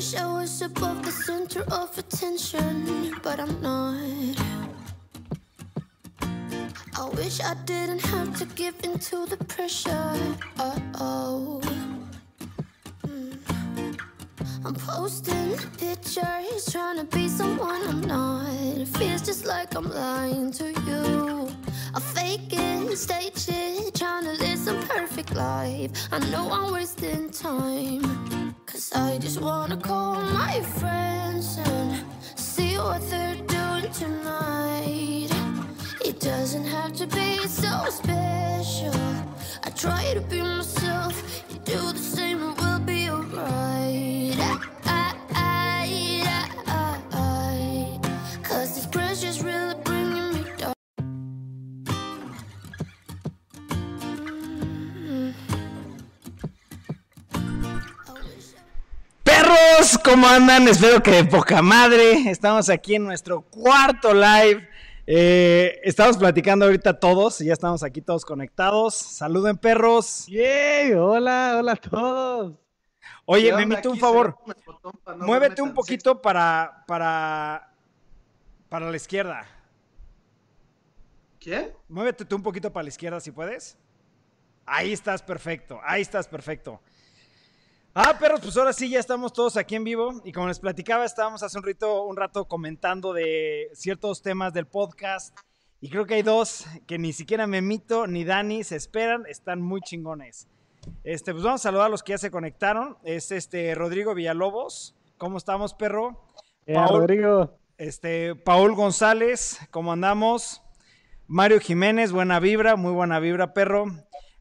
wish I was above the center of attention, but I'm not. I wish I didn't have to give in to the pressure. Uh oh. I'm posting pictures, trying to be someone I'm not. It feels just like I'm lying to you. I fake it, stage it, trying to live some perfect life. I know I'm wasting time. I just wanna call my friends and see what they're doing tonight. It doesn't have to be so special. I try to be myself, you do the same, and we'll be alright. ¿Cómo andan? Espero que de poca madre. Estamos aquí en nuestro cuarto live. Eh, estamos platicando ahorita todos, ya estamos aquí todos conectados. Saluden, perros. ¡Yay! Hola, hola a todos. Oye, ¿Qué me invito un favor. no Muévete un poquito para, para, para la izquierda. ¿Quién? Muévete tú un poquito para la izquierda si puedes. Ahí estás perfecto, ahí estás perfecto. Ah, perros, pues ahora sí ya estamos todos aquí en vivo y como les platicaba, estábamos hace un rato, un rato comentando de ciertos temas del podcast y creo que hay dos que ni siquiera Memito ni Dani se esperan, están muy chingones. Este, pues vamos a saludar a los que ya se conectaron. Es este Rodrigo Villalobos. ¿Cómo estamos, perro? Eh, Paul. Rodrigo, Este, Paul González, ¿cómo andamos? Mario Jiménez, buena vibra, muy buena vibra, perro.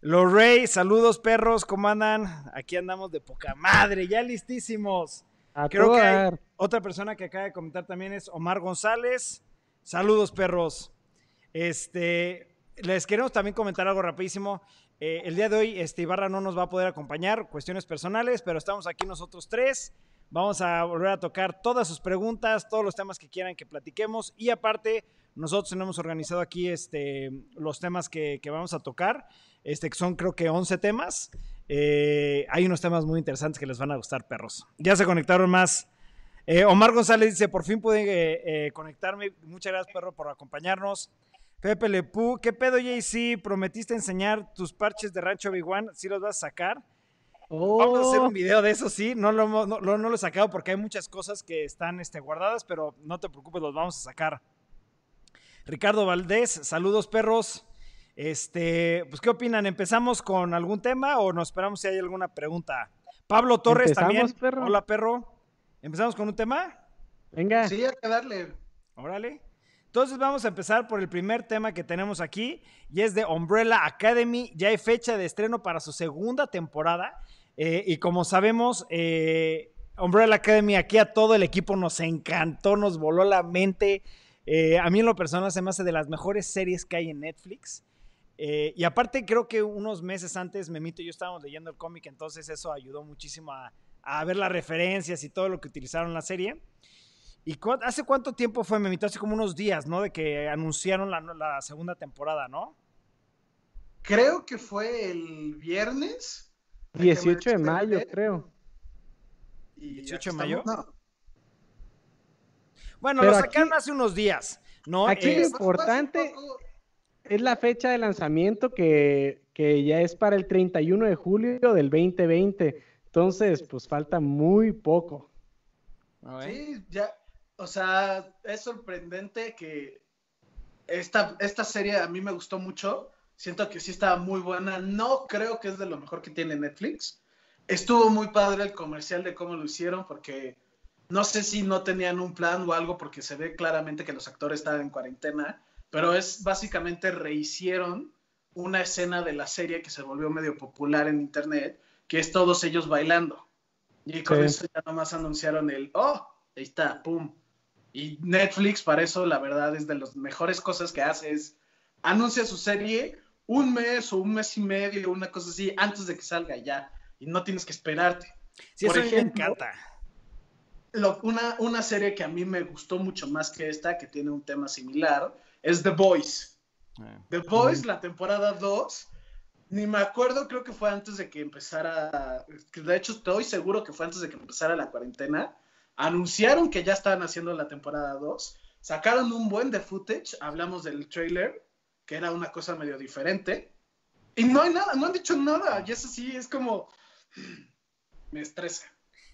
Lorrey, saludos, perros, ¿cómo andan? Aquí andamos de poca madre, ya listísimos. a Creo que hay otra persona que acaba de comentar también es Omar González. Saludos, perros. Este, les queremos también comentar algo rapidísimo. Eh, el día de hoy, este Ibarra no nos va a poder acompañar, cuestiones personales, pero estamos aquí nosotros tres. Vamos a volver a tocar todas sus preguntas, todos los temas que quieran que platiquemos. Y aparte, nosotros tenemos organizado aquí este, los temas que, que vamos a tocar, este, que son creo que 11 temas. Eh, hay unos temas muy interesantes que les van a gustar, perros. Ya se conectaron más. Eh, Omar González dice, por fin pude eh, conectarme. Muchas gracias, perro, por acompañarnos. Pepe Lepú, ¿qué pedo, JC? ¿Prometiste enseñar tus parches de Rancho Big One? ¿Sí los vas a sacar? Vamos a hacer Oh, un video de eso, sí. No lo, hemos- no, lo- no lo he sacado porque hay muchas cosas que están este, guardadas, pero no te preocupes, los vamos a sacar. Ricardo Valdés, saludos perros. Este, pues, ¿qué opinan? ¿Empezamos con algún tema o nos esperamos si hay alguna pregunta? Pablo Torres también. perro. Hola, perro. ¿Empezamos con un tema? venga. Sí, hay que darle. Órale. Entonces vamos a empezar por el primer tema que tenemos aquí y es de Umbrella Academy. Ya hay fecha de estreno para su segunda temporada eh, y como sabemos, eh, Umbrella Academy aquí a todo el equipo nos encantó, nos voló la mente. Eh, a mí en lo personal se me hace de las mejores series que hay en Netflix. Eh, y aparte creo que unos meses antes Memito y yo estábamos leyendo el cómic, entonces eso ayudó muchísimo a, a ver las referencias y todo lo que utilizaron en la serie. ¿Y cu- hace cuánto tiempo fue, Memito? Hace como unos días, ¿no? De que anunciaron la, la segunda temporada, ¿no? Creo que fue el viernes. 18 de mayo, creo. Y 18 de mayo. No. Bueno, Pero lo aquí- sacaron hace unos días, ¿no? Aquí Eh, lo importante- poco. Es la fecha de lanzamiento que, que ya es para el 31 de julio del 2020. Entonces, pues falta muy poco. Sí, ya. O sea, es sorprendente que esta, esta serie a mí me gustó mucho. Siento que sí estaba muy buena. No creo que es de lo mejor que tiene Netflix. Estuvo muy padre el comercial de cómo lo hicieron porque no sé si no tenían un plan o algo porque se ve claramente que los actores estaban en cuarentena, pero es básicamente rehicieron una escena de la serie que se volvió medio popular en internet, que es todos ellos bailando. Y con Sí. eso ya nomás anunciaron el, oh, ahí está, pum. Y Netflix para eso la verdad es de las mejores cosas que hace es anuncia su serie un mes o un mes y medio, una cosa así, antes de que salga ya. Y no tienes que esperarte. Sí, por eso a mí me ejemplo, encanta. Lo- una, una serie que a mí me gustó mucho más que esta, que tiene un tema similar, es The Boys. The Boys, la temporada 2, Ni me acuerdo, creo que fue antes de que empezara, de hecho estoy seguro que fue antes de que empezara la cuarentena. Anunciaron que ya estaban haciendo la temporada 2, sacaron un buen de footage, hablamos del trailer, que era una cosa medio diferente, y no hay nada, no han dicho nada, y eso sí es como, me estresa.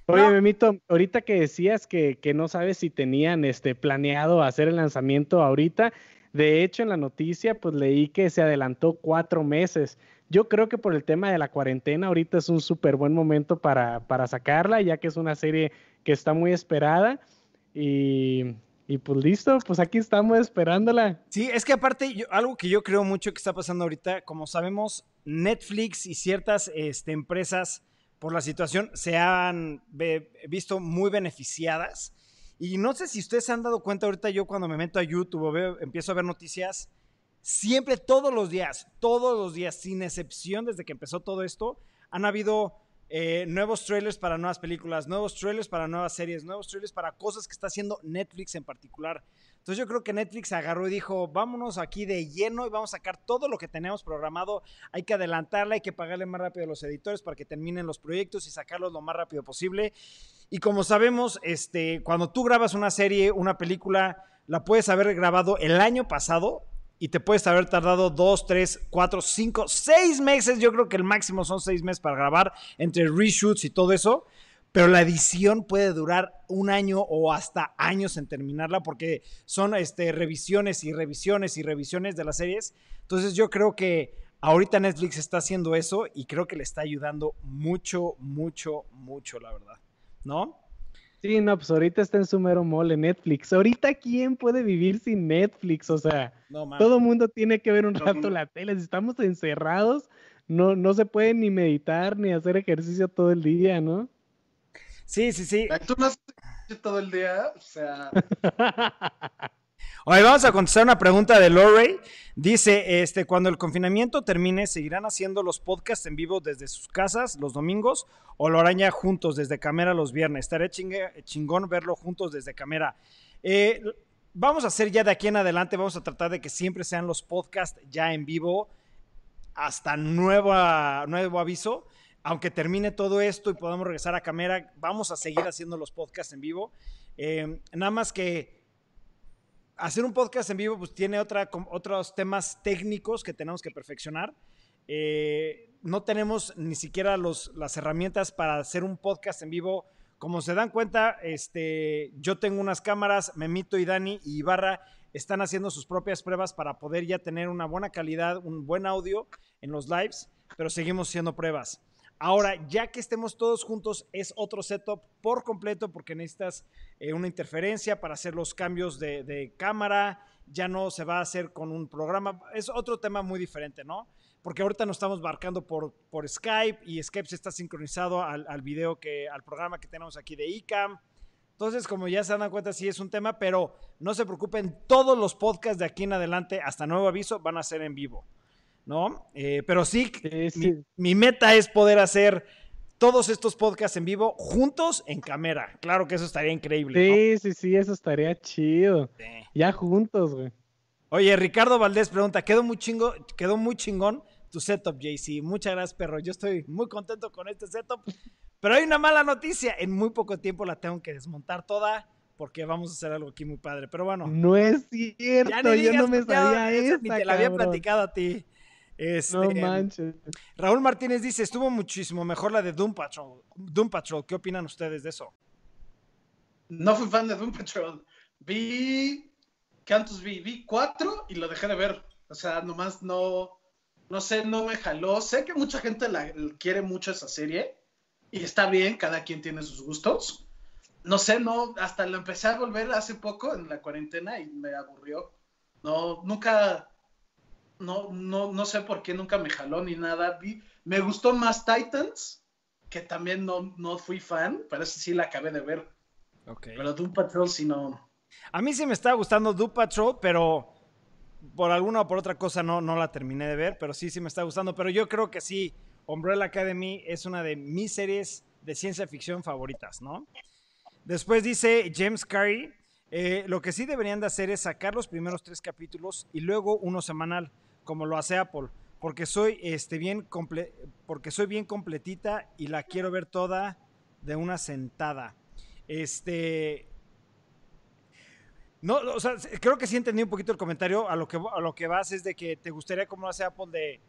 Oye, Memito, ahorita que decías que, que, no sabes si tenían este planeado hacer el lanzamiento ahorita, de hecho en la noticia pues leí que se adelantó cuatro meses. Yo creo que por el tema de la cuarentena ahorita es un súper buen momento para, para, sacarla, ya que es una serie que está muy esperada y, y, pues listo, pues aquí estamos esperándola. Sí, es que aparte algo que yo creo mucho que está pasando ahorita, como sabemos, Netflix y ciertas este, empresas por la situación se han visto muy beneficiadas. Y no sé si ustedes se han dado cuenta ahorita yo cuando me meto a YouTube veo, empiezo a ver noticias, siempre todos los días, todos los días, sin excepción desde que empezó todo esto, han habido eh, nuevos trailers para nuevas películas, nuevos trailers para nuevas series, nuevos trailers para cosas que está haciendo Netflix en particular. Entonces yo creo que Netflix agarró y dijo, vámonos aquí de lleno y vamos a sacar todo lo que tenemos programado. Hay que adelantarla, hay que pagarle más rápido a los editores para que terminen los proyectos y sacarlos lo más rápido posible. Y como sabemos, este, cuando tú grabas una serie, una película, la puedes haber grabado el año pasado y te puedes haber tardado dos, tres, cuatro, cinco, seis meses. Yo creo que el máximo son seis meses para grabar entre reshoots y todo eso pero la edición puede durar un año o hasta años en terminarla porque son este, revisiones y revisiones y revisiones de las series. Entonces yo creo que ahorita Netflix está haciendo eso y creo que le está ayudando mucho, mucho, mucho, la verdad. ¿No? Sí, no, pues ahorita está en su mero mole Netflix. Ahorita, ¿quién puede vivir sin Netflix? O sea, todo el mundo tiene que ver un rato la tele. Si estamos encerrados, no, no se puede ni meditar ni hacer ejercicio todo el día, ¿no? Sí, sí, sí. Tú no has todo el día, o sea. Hoy vamos a contestar una pregunta de Lorray. Dice, este, cuando el confinamiento termine, ¿seguirán haciendo los podcasts en vivo desde sus casas los domingos o lo harán ya juntos desde cámara los viernes? Estaré chingón verlo juntos desde cámara. Eh, vamos a hacer ya de aquí en adelante, vamos a tratar de que siempre sean los podcasts ya en vivo hasta nuevo aviso aunque termine todo esto y podamos regresar a cámara, vamos a seguir haciendo los podcasts en vivo. Eh, nada más que hacer un podcast en vivo pues tiene otra, otros temas técnicos que tenemos que perfeccionar. Eh, no tenemos ni siquiera los, las herramientas para hacer un podcast en vivo. Como se dan cuenta, este, yo tengo unas cámaras, Memito y Dani y Ibarra están haciendo sus propias pruebas para poder ya tener una buena calidad, un buen audio en los lives, pero seguimos haciendo pruebas. Ahora, ya que estemos todos juntos, es otro setup por completo porque necesitas eh, una interferencia para hacer los cambios de, cámara. Ya no se va a hacer con un programa. Es otro tema muy diferente, ¿no? Porque ahorita nos estamos marcando por, por Skype y Skype se está sincronizado al, al video que, al programa que tenemos aquí de ICAM. Entonces, como ya se dan cuenta, sí es un tema, pero no se preocupen, todos los podcasts de aquí en adelante, hasta nuevo aviso, van a ser en vivo. ¿No? Eh, pero sí, Mi, meta es poder hacer todos estos podcasts en vivo juntos en cámara. Claro que eso estaría increíble. Sí, sí, sí, eso estaría chido. Ya juntos, güey. Oye, Ricardo Valdés pregunta, quedó muy chingo, quedó muy chingón tu setup, JC. Muchas gracias, perro. Yo estoy muy contento con este setup. Pero hay una mala noticia. En muy poco tiempo la tengo que desmontar toda porque vamos a hacer algo aquí muy padre. Pero bueno. No es cierto, yo no me sabía eso. Ni te la había platicado a ti. Este, no manches. Raúl Martínez dice, estuvo muchísimo mejor la de Doom Patrol. Doom Patrol, ¿qué opinan ustedes de eso? No fui fan de Doom Patrol. Vi, ¿cuántos vi? Vi cuatro y lo dejé de ver. O sea, nomás no, no sé, no me jaló. Sé que mucha gente la, quiere mucho esa serie y está bien, cada quien tiene sus gustos. No sé, no, hasta lo empecé a volver hace poco en la cuarentena y me aburrió. No, nunca, no, no, no sé por qué nunca me jaló ni nada. Vi, me gustó más Titans, que también no, no fui fan, parece sí la acabé de ver. Pero Doom Patrol sí no. A mí sí me está gustando Doom Patrol, pero por alguna o por otra cosa no, no la terminé de ver, pero sí, sí me está gustando. Pero yo creo que sí, Umbrella Academy es una de mis series de ciencia ficción favoritas, ¿no? Después dice James Carey, eh, lo que sí deberían de hacer es sacar los primeros tres capítulos y luego uno semanal como lo hace Apple. porque soy este bien comple porque soy bien completita y la quiero ver toda de una sentada. Este no, o sea, creo que sí entendí un poquito el comentario. A lo que, a lo que vas es de que te gustaría, como hace Apple, de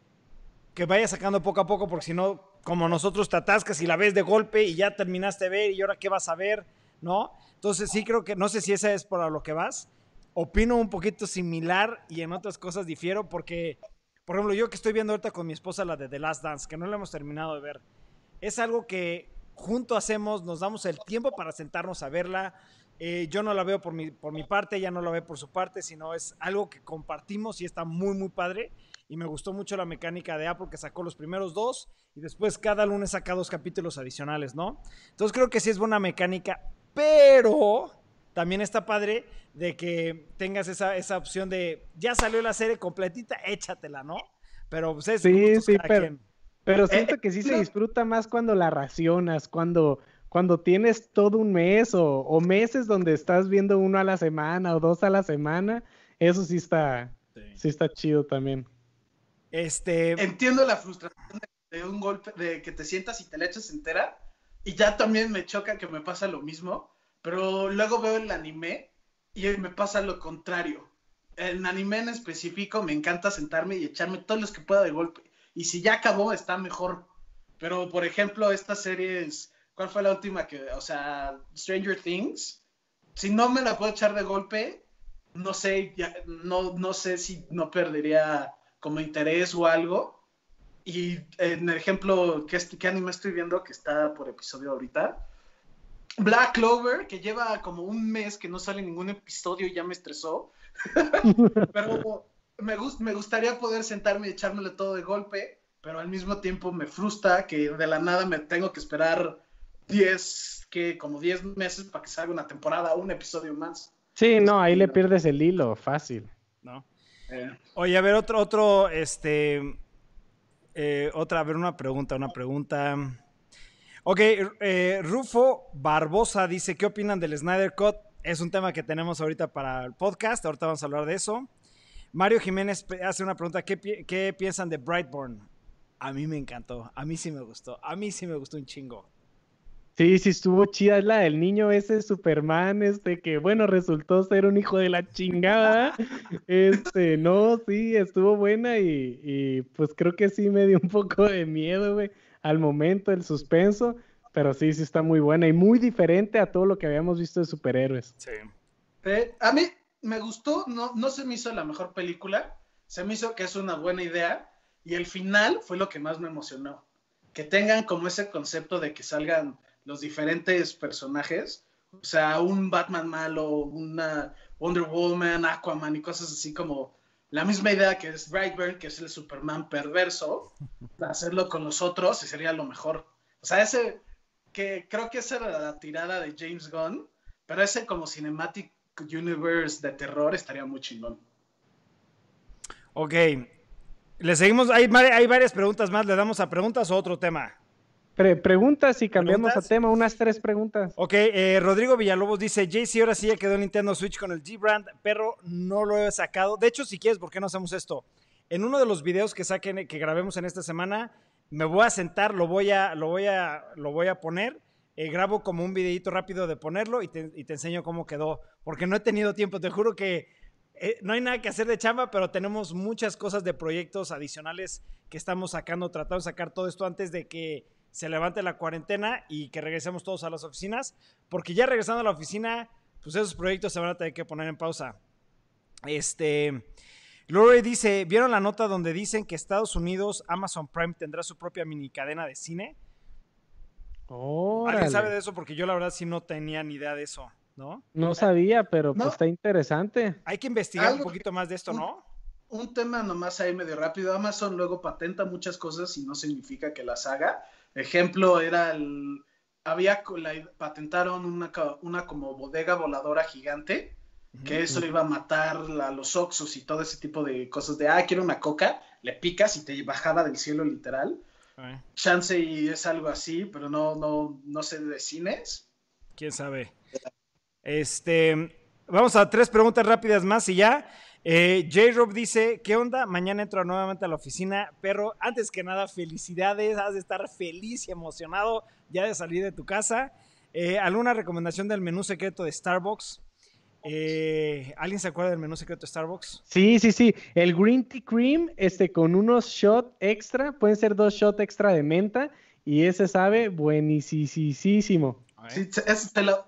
que vaya sacando poco a poco, porque si no, como nosotros te atascas y la ves de golpe y ya terminaste de ver y ahora qué vas a ver, ¿no? Entonces sí creo que, no sé si esa es por lo que vas. Opino un poquito similar y en otras cosas difiero porque, por ejemplo, yo que estoy viendo ahorita con mi esposa la de The Last Dance, que no la hemos terminado de ver, es algo que junto hacemos, nos damos el tiempo para sentarnos a verla eh, yo no la veo por mi, por mi parte, ella no la ve por su parte, sino es algo que compartimos y está muy, muy padre. Y me gustó mucho la mecánica de Apple que sacó los primeros dos y después cada lunes saca dos capítulos adicionales, ¿no? Entonces creo que sí es buena mecánica, pero también está padre de que tengas esa, esa opción de ya salió la serie completita, échatela, ¿no? Pero pues es sí, sí, pero, pero siento que sí se disfruta más cuando la racionas, cuando cuando tienes todo un mes o, meses donde estás viendo uno a la semana o dos a la semana, eso sí está, sí, está chido también. Este... Entiendo la frustración de, un golpe, de que te sientas y te la echas entera, y ya también me choca que me pasa lo mismo, pero luego veo el anime y me pasa lo contrario. En anime en específico me encanta sentarme y echarme todos los que pueda de golpe. Y si ya acabó, está mejor. Pero, por ejemplo, estas series ¿Cuál fue la última que, o sea, Stranger Things? Si no me la puedo echar de golpe, no sé, no, no sé si no perdería como interés o algo. Y en el ejemplo, ¿qué, ¿qué anime estoy viendo? Que está por episodio ahorita. Black Clover, que lleva como un mes que no sale ningún episodio y ya me estresó. pero me, me gustaría poder sentarme y echármelo todo de golpe, pero al mismo tiempo me frustra que de la nada me tengo que esperar 10, que como 10 meses para que salga una temporada o un episodio más. Sí, no, ahí le pierdes el hilo, fácil. ¿No? Eh. Oye, a ver, otro, otro, este, eh, otra, a ver, una pregunta, una pregunta. Ok, eh, Rufo Barbosa dice, ¿qué opinan del Snyder Cut? Es un tema que tenemos ahorita para el podcast, ahorita vamos a hablar de eso. Mario Jiménez hace una pregunta, ¿qué, qué piensan de Brightburn? A mí me encantó, a mí sí me gustó, a mí sí me gustó un chingo. Sí, sí estuvo chida, es la del niño ese Superman, este que bueno, resultó ser un hijo de la chingada. Este, no, sí, estuvo buena y, pues creo que sí me dio un poco de miedo, güey, al momento, el suspenso, pero sí, sí está muy buena y muy diferente a todo lo que habíamos visto de superhéroes. Sí. Eh, a mí me gustó, no, no se me hizo la mejor película, se me hizo que es una buena idea y el final fue lo que más me emocionó. Que tengan como ese concepto de que salgan los diferentes personajes, o sea, un Batman malo, una Wonder Woman, Aquaman y cosas así como la misma idea que es Brightburn, que es el Superman perverso, hacerlo con los otros y sería lo mejor. O sea, ese, que creo que esa era la tirada de James Gunn, pero ese como Cinematic Universe de terror estaría muy chingón. Ok, le seguimos, hay, hay varias preguntas más, le damos a preguntas o otro tema preguntas y cambiamos a tema, unas tres preguntas. Ok, eh, Rodrigo Villalobos dice, JC, ahora sí ya quedó Nintendo Switch con el G-Brand, pero no lo he sacado. De hecho, si quieres, ¿por qué no hacemos esto? En uno de los videos que saquen, que grabemos en esta semana, me voy a sentar, lo voy a, lo voy a, lo voy a poner, eh, grabo como un videito rápido de ponerlo y te, y te, enseño cómo quedó, porque no he tenido tiempo, te juro que eh, no hay nada que hacer de chamba, pero tenemos muchas cosas de proyectos adicionales que estamos sacando, tratando de sacar todo esto antes de que se levante la cuarentena y que regresemos todos a las oficinas, porque ya regresando a la oficina, pues esos proyectos se van a tener que poner en pausa. Este, Lore dice, ¿vieron la nota donde dicen que Estados Unidos, Amazon Prime tendrá su propia mini cadena de cine? ¿Alguien sabe de eso? Porque yo la verdad sí no tenía ni idea de eso, ¿no? No sabía, pero pues está interesante. Hay que investigar un poquito más de esto, ¿no? Un tema nomás ahí medio rápido. Amazon luego patenta muchas cosas y no significa que las haga. Ejemplo, era el, había, patentaron una, una como bodega voladora gigante, que eso iba a matar a los oxos y todo ese tipo de cosas de, ah, quiero una coca, le picas y te bajaba del cielo literal. Chance y es algo así, pero no, no, no sé de cines. ¿Quién sabe? Este, vamos a tres preguntas rápidas más y ya. Eh, J-Rob dice, ¿qué onda? Mañana entro nuevamente a la oficina, pero antes que nada, felicidades, has de estar feliz y emocionado ya de salir de tu casa. Eh, ¿Alguna recomendación del menú secreto de Starbucks? Eh, ¿Alguien se acuerda del menú secreto de Starbucks? Sí, sí, sí. El Green Tea Cream, este, con unos shots extra, pueden ser dos shots extra de menta, y ese sabe buenísimo. Sí, es te lo,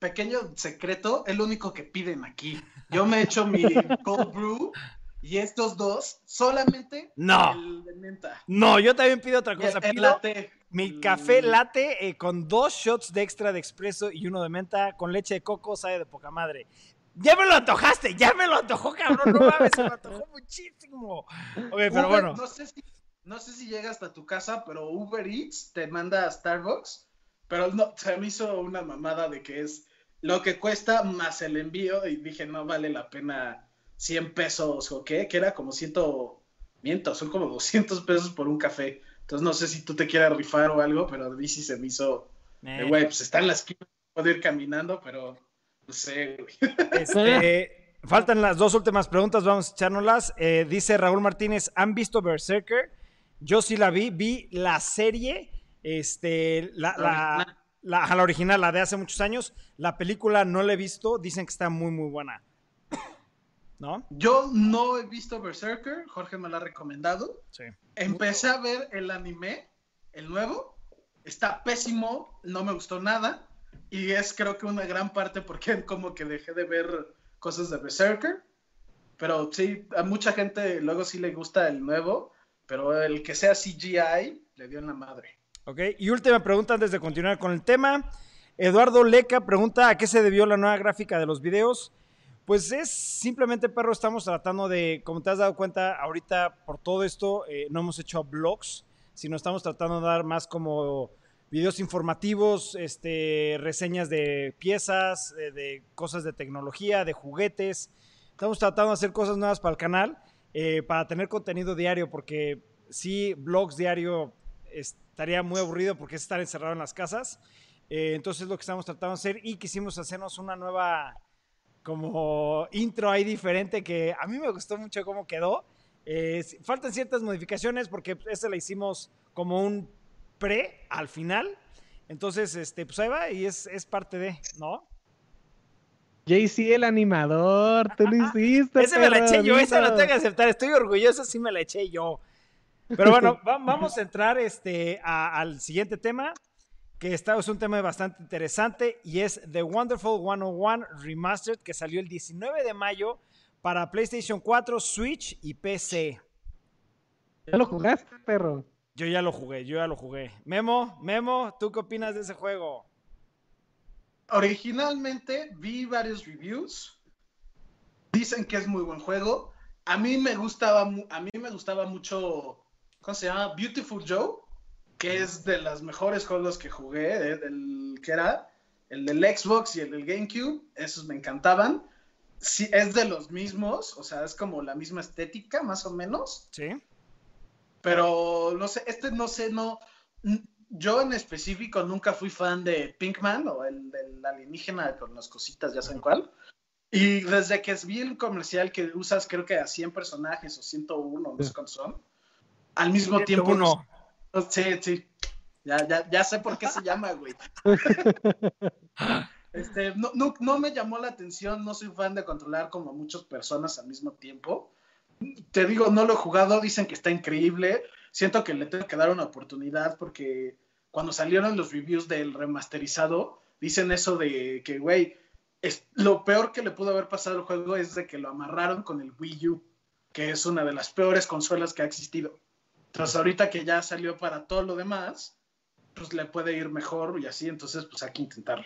pequeño secreto, el único que piden aquí. Yo me echo mi cold brew y estos dos solamente no. el de menta. No, yo también pido otra cosa. El, el pido latte. mi café latte eh, con dos shots de extra de expreso y uno de menta con leche de coco, sabe de poca madre. Ya me lo antojaste, ya me lo antojó, cabrón. No mames, se me antojó muchísimo. Ok, pero Uber, bueno. No sé, si, no sé si llega hasta tu casa, pero Uber Eats te manda a Starbucks. Pero no, se me hizo una mamada de que es lo que cuesta más el envío. Y dije, no vale la pena 100 pesos o qué, que era como 100, miento, son como 200 pesos por un café. Entonces no sé si tú te quieras rifar o algo, pero a mí sí se me hizo, de, Eh, güey, pues está en la esquina, puedo ir caminando, pero no sé, güey. Este, faltan las dos últimas preguntas, vamos a echárnoslas. Eh, dice Raúl Martínez, ¿han visto Berserker? Yo sí la vi, vi la serie, este, la, la, la, ajá, la original, la de hace muchos años. La película no la he visto, dicen que está muy, muy buena. ¿No? Yo no he visto Berserker, Jorge me lo ha recomendado. Sí. Empecé a ver el anime, el nuevo, está pésimo, no me gustó nada. Y es creo que una gran parte porque como que dejé de ver cosas de Berserker. Pero sí, a mucha gente luego sí le gusta el nuevo, pero el que sea CGI le dio en la madre. Ok, y última pregunta antes de continuar con el tema. Eduardo Leca pregunta a qué se debió la nueva gráfica de los videos. Pues es simplemente, perro, estamos tratando de, como te has dado cuenta, ahorita por todo esto eh, no hemos hecho blogs, sino estamos tratando de dar más como videos informativos, este, reseñas de piezas, eh, de cosas de tecnología, de juguetes. Estamos tratando de hacer cosas nuevas para el canal, eh, para tener contenido diario, porque sí, blogs diario estaría muy aburrido porque es estar encerrado en las casas. Eh, entonces es lo que estamos tratando de hacer y quisimos hacernos una nueva como intro ahí diferente que a mí me gustó mucho cómo quedó. Eh, faltan ciertas modificaciones porque esta la hicimos como un pre al final. Entonces, este, pues ahí va y es, es parte de, ¿no? JC el animador, tú lo hiciste. Ese me la eché yo, esa lo tengo que aceptar. Estoy orgulloso, sí me la eché yo. Pero bueno, va- vamos a entrar este, a- al siguiente tema, que está, es un tema bastante interesante y es The Wonderful 101 Remastered, que salió el 19 de mayo para PlayStation 4, Switch y PC. ¿Ya lo jugaste, perro? Yo ya lo jugué, yo ya lo jugué. Memo, Memo, ¿tú qué opinas de ese juego? Originalmente vi varios reviews. Dicen que es muy buen juego. A mí me gustaba, a mí me gustaba mucho, ¿cómo se llama? Beautiful Joe, que es de los mejores juegos que jugué, eh, del que era el del Xbox y el del GameCube. Esos me encantaban. Sí, es de los mismos, o sea, es como la misma estética, más o menos. ¿Sí? Pero no sé, este no sé, no. Yo en específico nunca fui fan de Pinkman o el del alienígena con las cositas, ya saben cuál. Y desde que vi el comercial que usas, creo que a 100 personajes o 101, no sé cuántos son, al mismo tiempo. Uno. Sí, sí. Ya, ya, ya sé por qué se llama, güey. Este, no, no, no me llamó la atención, no soy fan de controlar como muchas personas al mismo tiempo. Te digo, no lo he jugado, dicen que está increíble. Siento que le tengo que dar una oportunidad porque cuando salieron los reviews del remasterizado, dicen eso de que, güey, es, lo peor que le pudo haber pasado al juego es de que lo amarraron con el Wii U, que es una de las peores consolas que ha existido. Entonces, ahorita que ya salió para todo lo demás, pues le puede ir mejor y así, entonces, pues hay que intentarlo.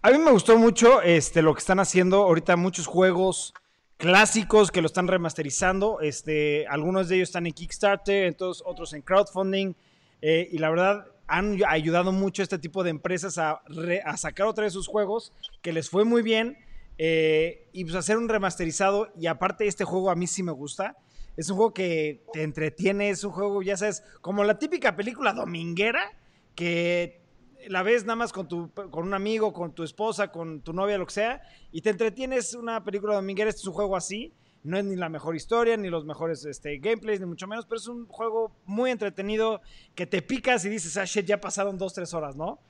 A mí me gustó mucho este, lo que están haciendo ahorita muchos juegos clásicos que lo están remasterizando. Este, algunos de ellos están en Kickstarter, entonces otros en crowdfunding. eh, y la verdad han ayudado mucho a este tipo de empresas a, re- sacar otra vez sus juegos, que les fue muy bien. eh, y pues hacer un remasterizado. Y aparte este juego a mí sí me gusta. Es un juego que te entretiene, es un juego, ya sabes, como la típica película dominguera que la ves nada más con, tu, con un amigo, con tu esposa, con tu novia, lo que sea, y te entretienes una película dominguera, este es un juego así. No es ni la mejor historia, ni los mejores este, gameplays, ni mucho menos, pero es un juego muy entretenido que te picas y dices, ah, shit, ya pasaron dos, tres horas, ¿no?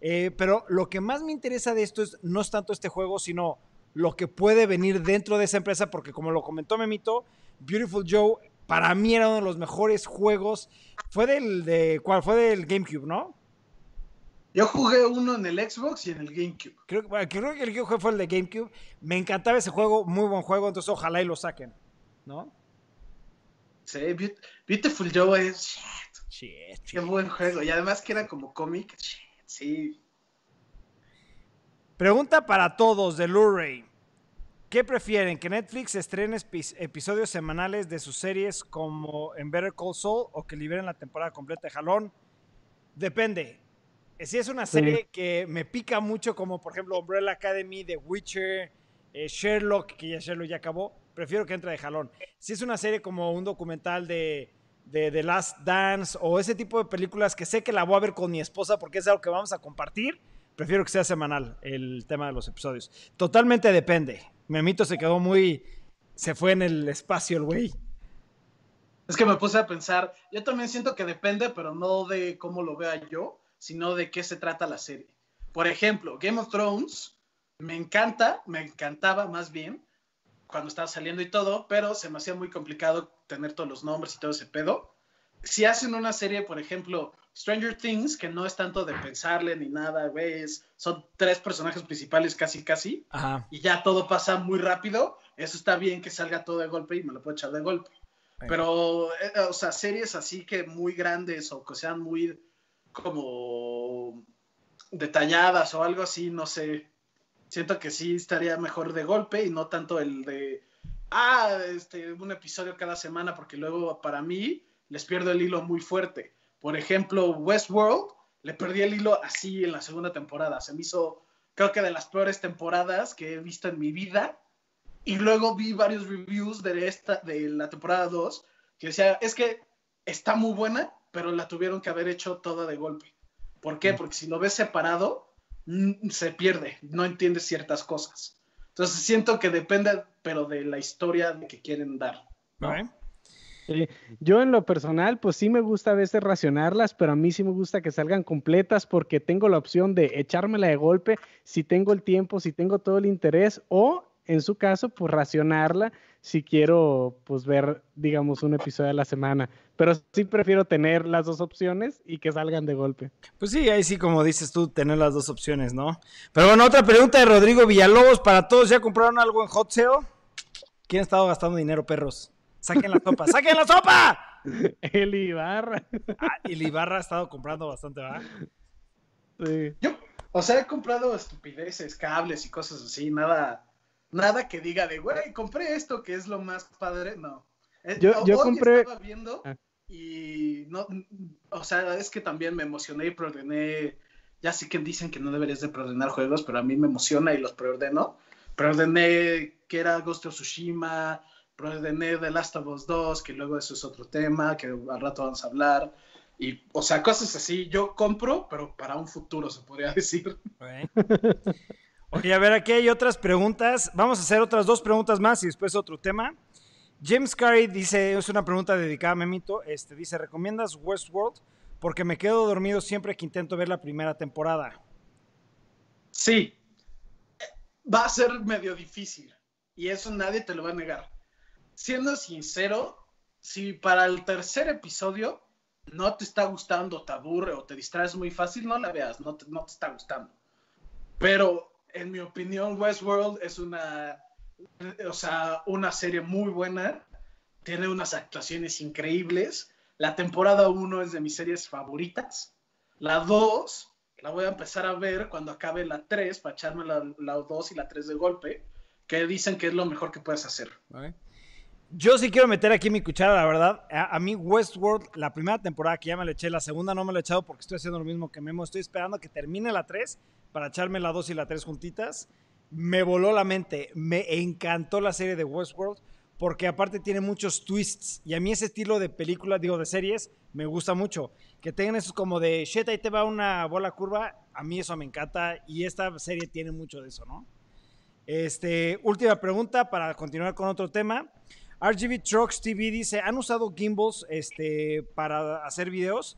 Eh, pero lo que más me interesa de esto es, no es tanto este juego, sino lo que puede venir dentro de esa empresa, porque como lo comentó Memito, Beautiful Joe para mí era uno de los mejores juegos. Fue del de ¿cuál? Fue del GameCube, ¿no? Yo jugué uno en el Xbox y en el GameCube. Creo, creo que el que fue el de GameCube. Me encantaba ese juego, muy buen juego, entonces ojalá y lo saquen, ¿no? Sí, Beautiful Joe es shit. shit, Qué buen juego. Y además que era como cómic. Sí. Pregunta para todos de Blu-ray. ¿Qué prefieren? ¿Que Netflix estrene episodios semanales de sus series como en Better Call Saul o que liberen la temporada completa de Jalón? Depende. Si es una serie que me pica mucho, como por ejemplo Umbrella Academy, The Witcher, eh, Sherlock, que ya Sherlock ya acabó, prefiero que entre de jalón. Si es una serie como un documental de, de The Last Dance o ese tipo de películas que sé que la voy a ver con mi esposa porque es algo que vamos a compartir, prefiero que sea semanal el tema de los episodios. Totalmente depende. Memito se quedó muy. Se fue en el espacio el güey. Es que me puse a pensar. Yo también siento que depende, pero no de cómo lo vea yo, sino de qué se trata la serie. Por ejemplo, Game of Thrones me encanta, me encantaba más bien cuando estaba saliendo y todo, pero se me hacía muy complicado tener todos los nombres y todo ese pedo. Si hacen una serie, por ejemplo, Stranger Things, que no es tanto de pensarle ni nada, güey, son tres personajes principales casi, casi, y ya todo pasa muy rápido, eso está bien que salga todo de golpe y me lo puedo echar de golpe. Pero, eh, o sea, series así que muy grandes o que sean muy como detalladas o algo así, no sé. Siento que sí estaría mejor de golpe y no tanto el de, ah, este, un episodio cada semana, porque luego para mí les pierdo el hilo muy fuerte. Por ejemplo, Westworld, le perdí el hilo así en la segunda temporada. Se me hizo, creo que de las peores temporadas que he visto en mi vida. Y luego vi varios reviews de, esta, de la temporada 2 que decía, es que está muy buena, pero la tuvieron que haber hecho toda de golpe. ¿Por qué? Mm. Porque si lo ves separado, se pierde, no entiendes ciertas cosas. Entonces siento que depende, pero de la historia que quieren dar. Yo en lo personal, pues sí me gusta a veces racionarlas, pero a mí sí me gusta que salgan completas porque tengo la opción de echármela de golpe si tengo el tiempo, si tengo todo el interés, o en su caso, pues racionarla si quiero pues ver, digamos, un episodio a la semana. Pero sí prefiero tener las dos opciones y que salgan de golpe. Pues sí, ahí sí, como dices tú, tener las dos opciones, ¿no? Pero bueno, otra pregunta de Rodrigo Villalobos para todos. ¿Ya compraron algo en Hot? ¿Quién ha estado gastando dinero, perros? Saquen la sopa, saquen la sopa. El Ibarra. Ah, el Ibarra ha estado comprando bastante, ¿verdad? Sí. Yo, o sea, he comprado estupideces, cables y cosas así, nada, nada que diga de, güey, compré esto que es lo más padre, no. Eh, yo, yo compré. Estaba viendo ah. y no, o sea, es que también me emocioné y preordené. Ya sí que dicen que no deberías de preordenar juegos, pero a mí me emociona y los preordeno. Preordené que era Ghost of Tsushima, ordené The Last of Us 2, que luego eso es otro tema, que al rato vamos a hablar. Y, o sea, cosas así, yo compro, pero para un futuro se podría decir. Oye, a ver, aquí hay otras preguntas. Vamos a hacer otras dos preguntas más y después otro tema. James Carey dice, es una pregunta dedicada a Memito, este, dice, ¿recomiendas Westworld? Porque me quedo dormido siempre que intento ver la primera temporada. Sí, va a ser medio difícil y eso nadie te lo va a negar siendo sincero, si para el tercer episodio no te está gustando, te aburre o te distraes muy fácil, no la veas, no te, no te está gustando. Pero en mi opinión, Westworld es una, o sea, una serie muy buena, tiene unas actuaciones increíbles. La temporada 1 es de mis series favoritas. La 2 la voy a empezar a ver cuando acabe la 3 para echarme la, 2 y la 3 de golpe, que dicen que es lo mejor que puedes hacer. Yo sí quiero meter aquí mi cuchara, la verdad. A, mí Westworld, la primera temporada que ya me la eché, la segunda no me la he echado porque estoy haciendo lo mismo que Memo. Estoy esperando que termine la 3 para echarme la 2 y la 3 juntitas. Me voló la mente. Me encantó la serie de Westworld porque aparte tiene muchos twists. Y a mí ese estilo de películas, digo, de series, me gusta mucho. Que tengan eso como de, shit, ahí te va una bola curva. A mí eso me encanta y esta serie tiene mucho de eso, ¿no? Este, última pregunta para continuar con otro tema. RGB Trucks TV dice, ¿han usado gimbals este, para hacer videos?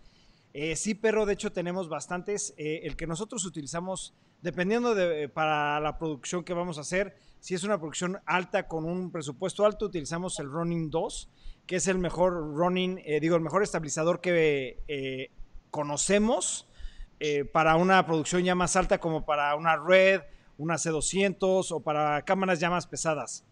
Eh, sí, pero de hecho tenemos bastantes. Eh, el que nosotros utilizamos, dependiendo de para la producción que vamos a hacer, si es una producción alta con un presupuesto alto, utilizamos el Ronin 2, que es el mejor Ronin, eh, digo, el mejor estabilizador que conocemos para una producción ya más alta como para una Red, una C200 o para cámaras ya más pesadas.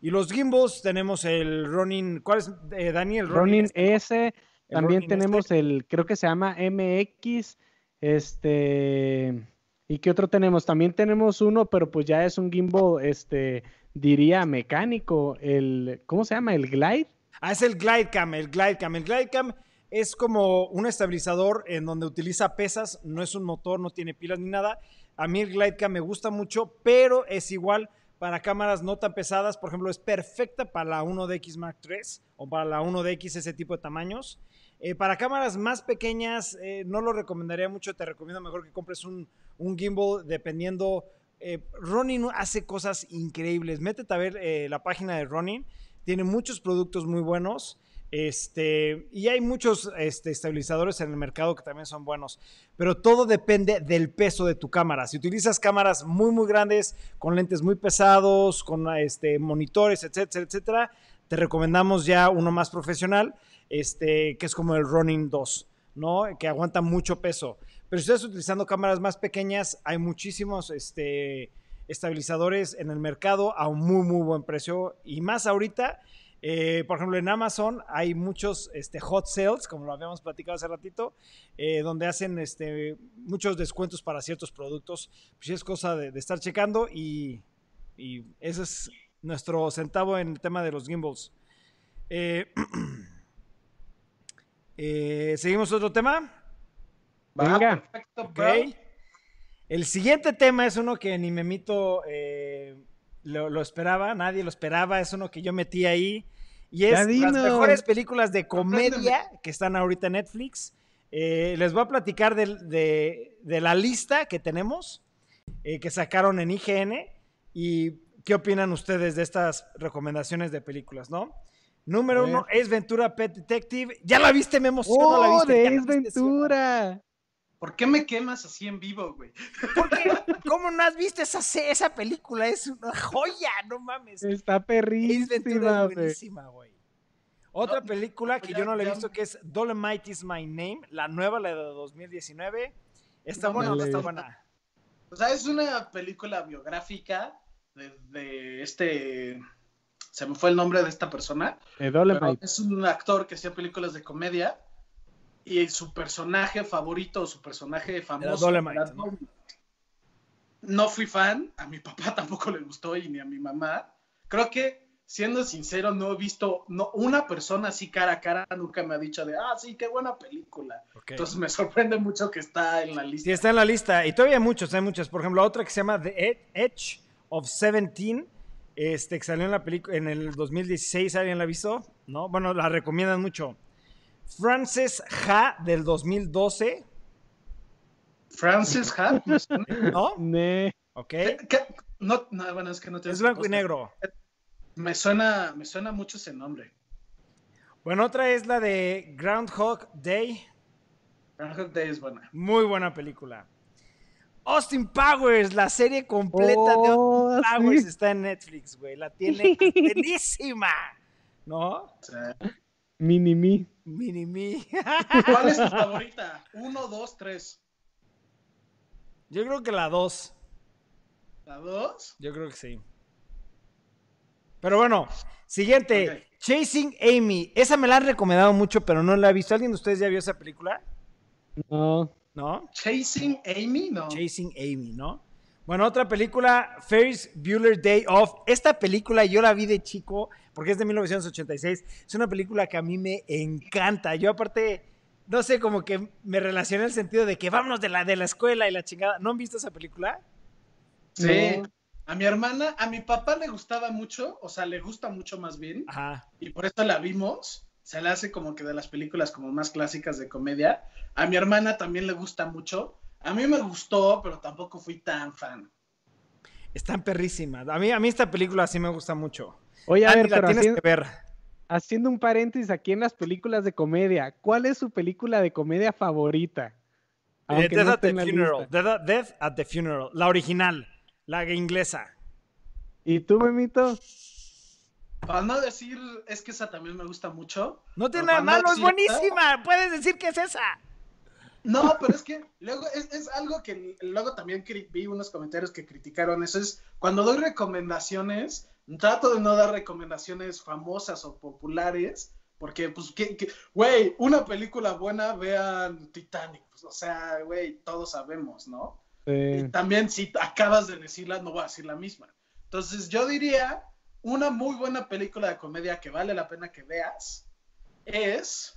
Y los gimbals tenemos el Ronin, ¿cuál es, Daniel? Ronin, S también tenemos el, creo que se llama MX, este, ¿y qué otro tenemos? También tenemos uno, pero pues ya es un gimbal, este, diría mecánico, el, ¿cómo se llama? ¿El Glide? Ah, es el Glide Cam, el Glide Cam. El Glide Cam es como un estabilizador en donde utiliza pesas, no es un motor, no tiene pilas ni nada. A mí el Glide Cam me gusta mucho, pero es igual para cámaras no tan pesadas. Por ejemplo, es perfecta para la 1DX Mark III o para la 1DX, ese tipo de tamaños. Eh, para cámaras más pequeñas, eh, no lo recomendaría mucho. Te recomiendo mejor que compres un, gimbal dependiendo. Eh, Ronin hace cosas increíbles. Métete a ver la página de Ronin. Tiene muchos productos muy buenos. Este, y hay muchos este, estabilizadores en el mercado que también son buenos. Pero todo depende del peso de tu cámara. Si utilizas cámaras muy, muy grandes, con lentes muy pesados, con este, monitores, etcétera, etcétera, te recomendamos ya uno más profesional este, que es como el Ronin 2, ¿no? Que aguanta mucho peso. Pero si estás utilizando cámaras más pequeñas, hay muchísimos este, estabilizadores en el mercado a un muy, muy buen precio. Y más ahorita, eh, por ejemplo, en Amazon hay muchos este, hot sales, como lo habíamos platicado hace ratito, eh, donde hacen este, muchos descuentos para ciertos productos. Pues es cosa de, estar checando y, y, ese es nuestro centavo en el tema de los gimbals. Eh, Eh, ¿Seguimos otro tema? Venga. El siguiente tema es uno que ni Memito eh, lo, esperaba, nadie lo esperaba, es uno que yo metí ahí. Y es las mejores películas de comedia que están ahorita en Netflix. Eh, les voy a platicar de, la lista que tenemos, que sacaron en IGN. Y qué opinan ustedes de estas recomendaciones de películas, ¿no? Número uno, es Ventura Pet Detective. ¿Ya la viste? Me emocionó oh, la viste. de Es Ventura. ¿Por qué me quemas así en vivo, güey? Porque, ¿cómo no has visto esa, esa película? Es una joya, no mames. Está perrísima. Es buenísima, güey. Otra película que yo no la he visto que es Dolomite is My Name, la nueva, la de 2019. Está buena, no está buena. O sea, es una película biográfica de este se me fue el nombre de esta persona. es un actor que hacía películas de comedia y su personaje favorito, su personaje famoso. ¿no? fui fan, a mi papá tampoco le gustó y ni a mi mamá. Creo que, siendo sincero, no he visto no, una persona así cara a cara, nunca me ha dicho de, ah, sí, qué buena película. Entonces me sorprende mucho que está en la lista. Sí, está en la lista. Y todavía hay muchos, hay muchos. Por ejemplo, otra que se llama The Edge of Seventeen este, que salió en la película en el 2016, ¿alguien la ha visto? ¿No? Bueno, la recomiendan mucho. Frances Ha del 2012. Frances Ha, ¿no? Ne. Ok. No, no, bueno, es que no te Es blanco y negro. Me suena, me suena mucho ese nombre. Bueno, otra es la de Groundhog Day. Groundhog Day es buena. Muy buena película. Austin Powers, la serie completa de oh, Austin Powers está en Netflix, güey. La tiene buenísima, ¿no? Mini Me. Mini Me. ¿Cuál es tu favorita? Uno, dos, tres. Yo creo que la dos. ¿La dos? Yo creo que sí. Pero bueno, siguiente. Chasing Amy. Esa me la han recomendado mucho, pero no la he visto. ¿Alguien de ustedes ya vio esa película? No. ¿no? Chasing Amy, ¿no? Chasing Amy, ¿no? Bueno, otra película, Ferris Bueller Day Off. Esta película yo la vi de chico porque es de 1986. Es una película que a mí me encanta. Yo aparte, no sé, como que me relacioné en el sentido de que vámonos de la, de la escuela y la chingada. ¿No han visto esa película? Sí. A mi hermana, a mi papá le gustaba mucho, o sea, le gusta mucho más bien. Ajá. Y por eso la vimos se le hace como que de las películas como más clásicas de comedia. A mi hermana también le gusta mucho. A mí me gustó, pero tampoco fui tan fan. Están perrísimas. A mí, a mí esta película sí me gusta mucho. Oye, a ver, la pero tienes haciendo, que ver. haciendo un paréntesis aquí en las películas de comedia, ¿cuál es su película de comedia favorita? Eh, Death no at the Funeral. Death, Death at the Funeral. La original. La inglesa. ¿Y tú, Memito? Para no decir, es que esa también me gusta mucho. No tiene nada malo, es buenísima. Puedes decir que es esa. No, pero es que luego es, es algo que luego también vi unos comentarios que criticaron eso. Es cuando doy recomendaciones, trato de no dar recomendaciones famosas o populares, porque, pues, que, güey, una película buena, vean Titanic. pues, o sea, güey, todos sabemos, ¿no? Eh, Y también si acabas de decirla, no voy a decir la misma. Entonces, yo diría, una muy buena película de comedia que vale la pena que veas es...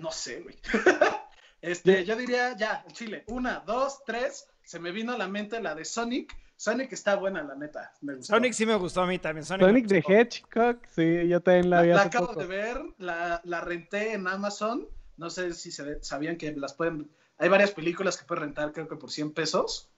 No sé, güey. este, yo diría, ya, en Chile. Una, dos, tres. Se me vino a la mente la de Sonic. Sonic está buena, la neta. Me gustó. Sonic sí me gustó a mí también. Sonic, Sonic gustó. Hedgehog, sí, yo también la La, vi la acabo poco. de ver, la, la renté en Amazon. No sé si se- sabían que las pueden. Hay varias películas que puedes rentar, creo que por 100 pesos.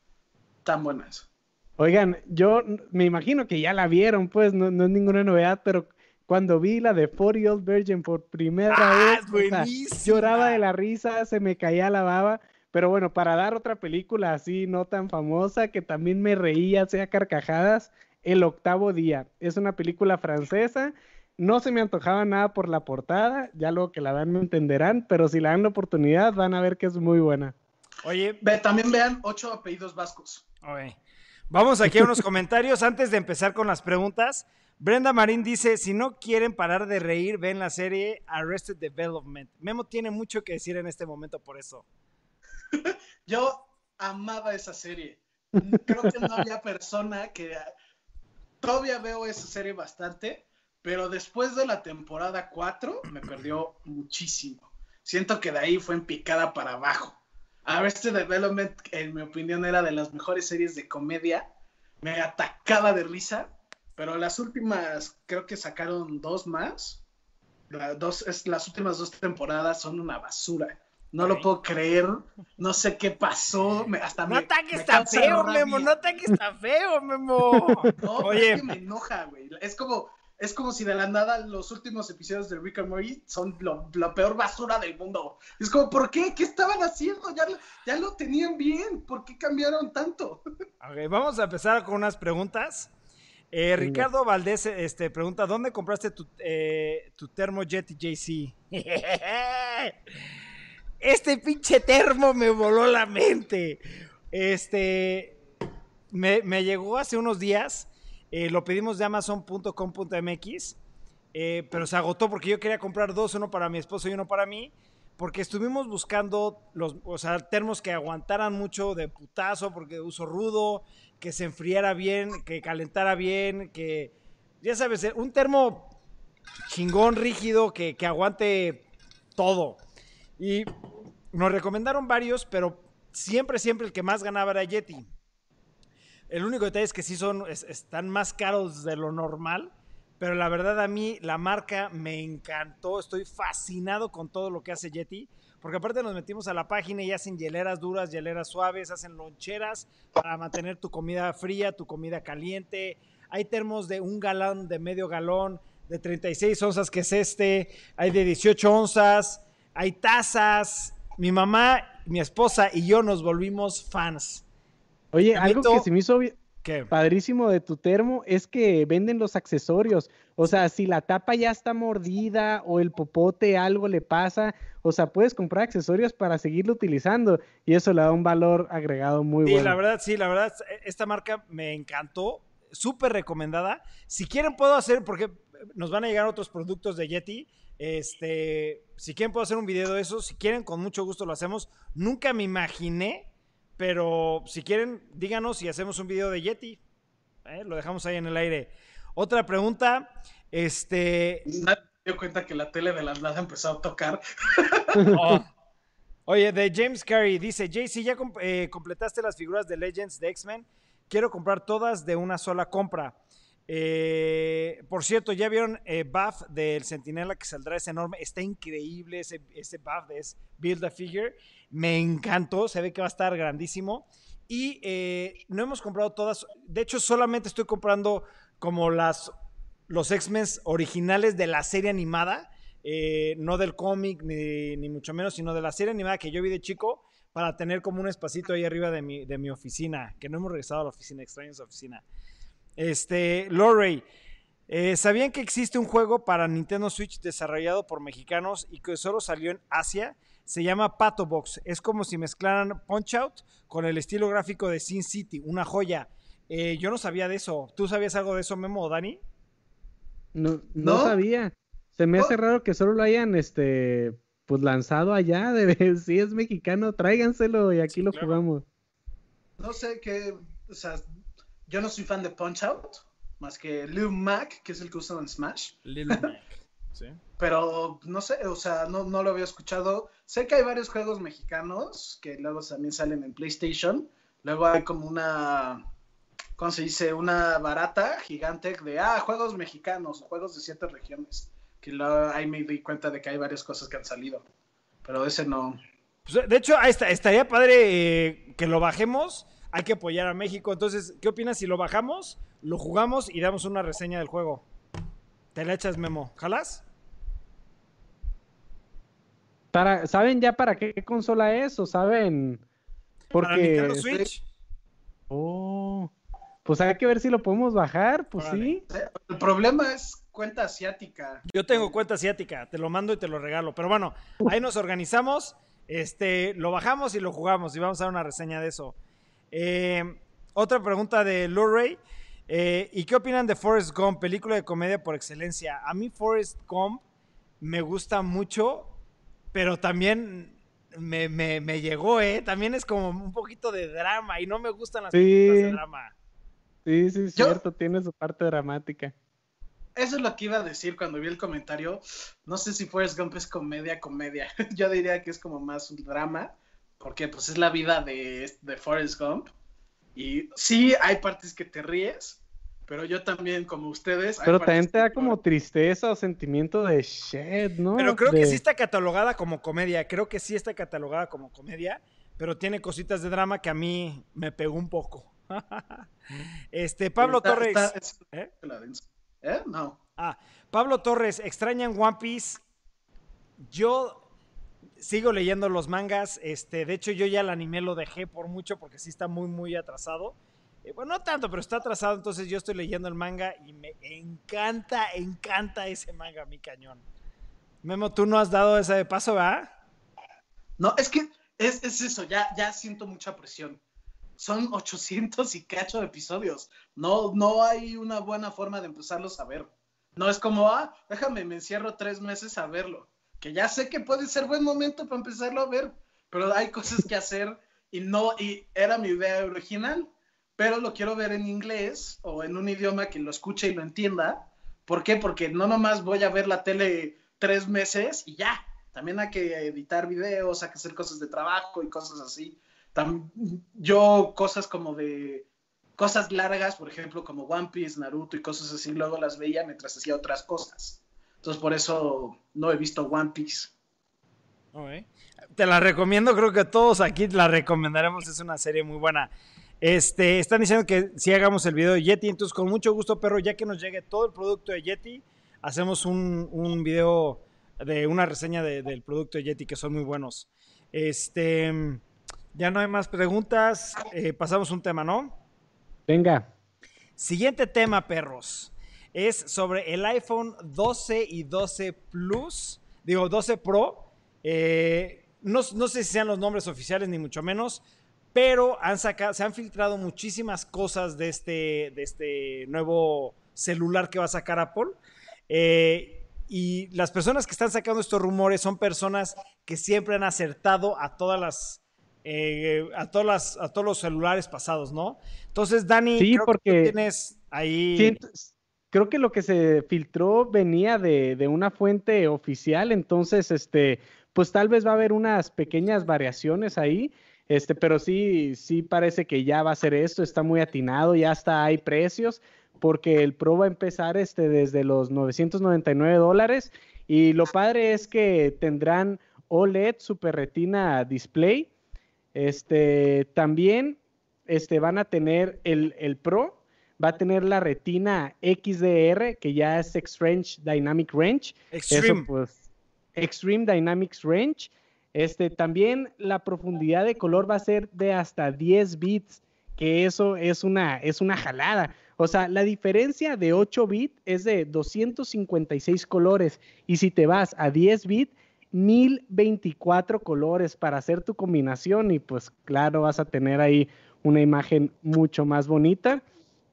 Tan buenas. Oigan, yo me imagino que ya la vieron, pues no, no es ninguna novedad, pero cuando vi la de 40 Year Old Virgin por primera Ah, vez, o sea, lloraba de la risa, se me caía la baba. Pero bueno, para dar otra película así, no tan famosa, que también me reía, sea carcajadas, El octavo día. Es una película francesa. No se me antojaba nada por la portada, ya luego que la vean me entenderán, pero si la dan la oportunidad van a ver que es muy buena. Oye, Ve, también vean ocho apellidos vascos. ok. vamos aquí a unos comentarios antes de empezar con las preguntas. Brenda Marín dice, si no quieren parar de reír, ven la serie Arrested Development. Memo tiene mucho que decir en este momento por eso. Yo amaba esa serie. Creo que no había persona que. Todavía veo esa serie bastante, pero después de la temporada 4 me perdió muchísimo. Siento que de ahí fue en picada para abajo. Arrested Development, en mi opinión, era de las mejores series de comedia. Me atacaba de risa, pero las últimas, creo que sacaron dos más. La- dos, es, las últimas dos temporadas son una basura. No lo puedo creer. No sé qué pasó. Me, hasta No me, ataques me tan feo, rabia. Memo, no ataques tan feo, Memo. No, Oye. es que me enoja, güey. Es como, es como si de la nada los últimos episodios de Rick and Morty son lo, la peor basura del mundo. Es como, ¿por qué? ¿Qué estaban haciendo? Ya, lo- ya lo tenían bien. ¿Por qué cambiaron tanto? Ok, vamos a empezar con unas preguntas. Eh. Ricardo Valdés este, pregunta, ¿dónde compraste tu, eh, tu JC? Este pinche termo me voló la mente. Este, me, me llegó hace unos días, eh, lo pedimos de amazon.com.mx, eh, pero se agotó porque yo quería comprar dos, uno para mi esposo y uno para mí, porque estuvimos buscando los, o sea, termos que aguantaran mucho de putazo, porque de uso rudo, que se enfriara bien, que calentara bien, que, ya sabes, eh, un termo chingón, rígido, que, que aguante todo. Y nos recomendaron varios, pero siempre, siempre el que más ganaba era Yeti. El único detalle es que sí son, es- están más caros de lo normal, pero la verdad a mí la marca me encantó, estoy fascinado con todo lo que hace Yeti, porque aparte nos metimos a la página y hacen hieleras duras, hieleras suaves, hacen loncheras para mantener tu comida fría, tu comida caliente. Hay termos de un galón, de medio galón, de 36 onzas que es este, hay de 18 onzas, hay tazas. Mi mamá, mi esposa y yo nos volvimos fans. Oye, algo que se me hizo bi- ¿Qué? padrísimo de tu termo es que venden los accesorios. O sea, si la tapa ya está mordida o el popote algo le pasa, o sea, puedes comprar accesorios para seguirlo utilizando y eso le da un valor agregado muy Sí, bueno. la verdad, sí, la verdad, esta marca me encantó, súper recomendada. Si quieren puedo hacer, porque nos van a llegar otros productos de Yeti, este, si quieren puedo hacer un video de eso, si quieren con mucho gusto lo hacemos. Nunca me imaginé, pero si quieren, díganos y hacemos un video de Yeti. ¿eh? Lo dejamos ahí en el aire. Otra pregunta, este, Nadie se dio cuenta que la tele de las nada empezó a tocar. Oh. Oye, de James Carey dice, JC, ya com- eh, completaste las figuras de Legends de X-Men. Quiero comprar todas de una sola compra. Eh, por cierto, ¿ya vieron eh, buff del Sentinela que saldrá? Es enorme. Está increíble ese, ese buff de Build a Figure. Me encantó. Se ve que va a estar grandísimo. Y eh, no hemos comprado todas. De hecho, solamente estoy comprando como las los X-Men originales de la serie animada. eh, no del cómic, ni, ni mucho menos, sino de la serie animada que yo vi de chico, para tener como un espacito ahí arriba de mi, de mi oficina, que no hemos regresado a la oficina, extraño esa oficina. Este, Lorray, eh, ¿sabían que existe un juego para Nintendo Switch desarrollado por mexicanos y que solo salió en Asia? Se llama Pato Box. Es como si mezclaran Punch Out con el estilo gráfico de Sin City, una joya. Eh, yo no sabía de eso. ¿Tú sabías algo de eso, Memo o Dani? No, no, ¿No? sabía. Se me hace Oh. raro que solo lo hayan este pues lanzado allá. De, si es mexicano, tráiganselo y aquí Sí, lo claro. jugamos. No sé qué, o sea, yo no soy fan de Punch Out, más que Lil Mac, que es el que usan en Smash. Little Mac. ¿Sí? Pero no sé, o sea, no, no lo había escuchado. Sé que hay varios juegos mexicanos que luego también salen en PlayStation. Luego hay como una, ¿cómo se dice? Una barata gigante de, ah, juegos mexicanos, juegos de ciertas regiones. Que luego ahí me di cuenta de que hay varias cosas que han salido. Pero ese no. Pues, de hecho, ahí está- estaría padre eh, que lo bajemos. Hay que apoyar a México. Entonces, ¿qué opinas si lo bajamos, lo jugamos y damos una reseña del juego? Te la echas, Memo. ¿Jalas? Para, ¿Saben ya para qué consola es? ¿O saben? Para Nintendo Porque. Switch. Oh, pues hay que ver si lo podemos bajar. Pues Órale. sí. El problema es cuenta asiática. Yo tengo cuenta asiática, te lo mando y te lo regalo. Pero bueno, ahí nos organizamos, este, lo bajamos y lo jugamos y vamos a dar una reseña de eso. Eh, otra pregunta de Luray. eh, ¿Y qué opinan de Forrest Gump, película de comedia por excelencia? A mí Forrest Gump me gusta mucho, pero también me, me- me llegó, ¿eh? También es como un poquito de drama y no me gustan las Sí. películas de drama. Sí, sí, es Yo- cierto, tiene su parte dramática. Eso es lo que iba a decir cuando vi el comentario. No sé si Forrest Gump es comedia, comedia. Yo diría que es como más un drama, porque pues es la vida de, de Forrest Gump. Y sí, hay partes que te ríes, pero yo también, como ustedes... Pero también te que da como tristeza o sentimiento de shit, ¿no? Pero creo que sí está catalogada como comedia. Creo que sí está catalogada como comedia. Pero tiene cositas de drama que a mí me pegó un poco. este, Pablo Está- Torres. está- es- ¿eh? ¿Eh? No. Ah, Pablo Torres, ¿extrañan One Piece? Yo sigo leyendo los mangas. Este, de hecho, yo ya el anime lo dejé por mucho porque sí está muy, muy atrasado. Eh, bueno, no tanto, pero está atrasado. Entonces yo estoy leyendo el manga y me encanta, encanta ese manga, mi cañón. Memo, tú no has dado ese paso, ¿verdad? No, es que es, es eso, ya, ya siento mucha presión. Son 800 y cacho de episodios. No, no hay una buena forma de empezarlos a ver. No es como, ah, déjame, me encierro tres meses a verlo. Que ya sé que puede ser buen momento para empezarlo a ver, pero hay cosas que hacer y no, y era mi idea original, pero lo quiero ver en inglés o en un idioma que lo escuche y lo entienda. ¿Por qué? Porque no nomás voy a ver la tele tres meses y ya. También hay que editar videos, hay que hacer cosas de trabajo y cosas así. Yo cosas como de cosas largas, por ejemplo, como One Piece, Naruto y cosas así, luego las veía mientras hacía otras cosas. Entonces por eso no he visto One Piece. Ok. Te la recomiendo, creo que todos aquí la recomendaremos, es una serie muy buena. Este, están diciendo que si hagamos el video de Yeti, entonces con mucho gusto, perro, ya que nos llegue todo el producto de Yeti, hacemos un, un video de una reseña de- del producto de Yeti, que son muy buenos. Este, ya no hay más preguntas, eh, pasamos un tema, ¿no? Venga. Siguiente tema, perros. Es sobre el iPhone 12 y 12 Plus. Digo, 12 Pro. Eh, no, no sé si sean los nombres oficiales, ni mucho menos. Pero han sacado, se han filtrado muchísimas cosas de este, de este nuevo celular que va a sacar Apple. Eh, y las personas que están sacando estos rumores son personas que siempre han acertado a todas las. eh, a, todas las, a todos los celulares pasados, ¿no? Entonces, Dani, Sí, creo que tú tienes ahí. Siento- creo que lo que se filtró venía de, una fuente oficial, entonces, este, pues tal vez va a haber unas pequeñas variaciones ahí, este, pero sí, sí parece que ya va a ser esto, está muy atinado, ya hasta hay precios, porque el Pro va a empezar este, desde los 999 dólares, y lo padre es que tendrán OLED Super Retina Display, este, también este, van a tener el, el Pro, va a tener la retina XDR, que ya es Extreme Dynamic Range. Extreme. Eso, pues, Extreme Dynamics Range. Este, también la profundidad de color va a ser de hasta 10 bits, que eso es una, es una jalada. O sea, la diferencia de 8 bits es de 256 colores y si te vas a 10 bits, 1024 colores para hacer tu combinación y pues claro, vas a tener ahí una imagen mucho más bonita.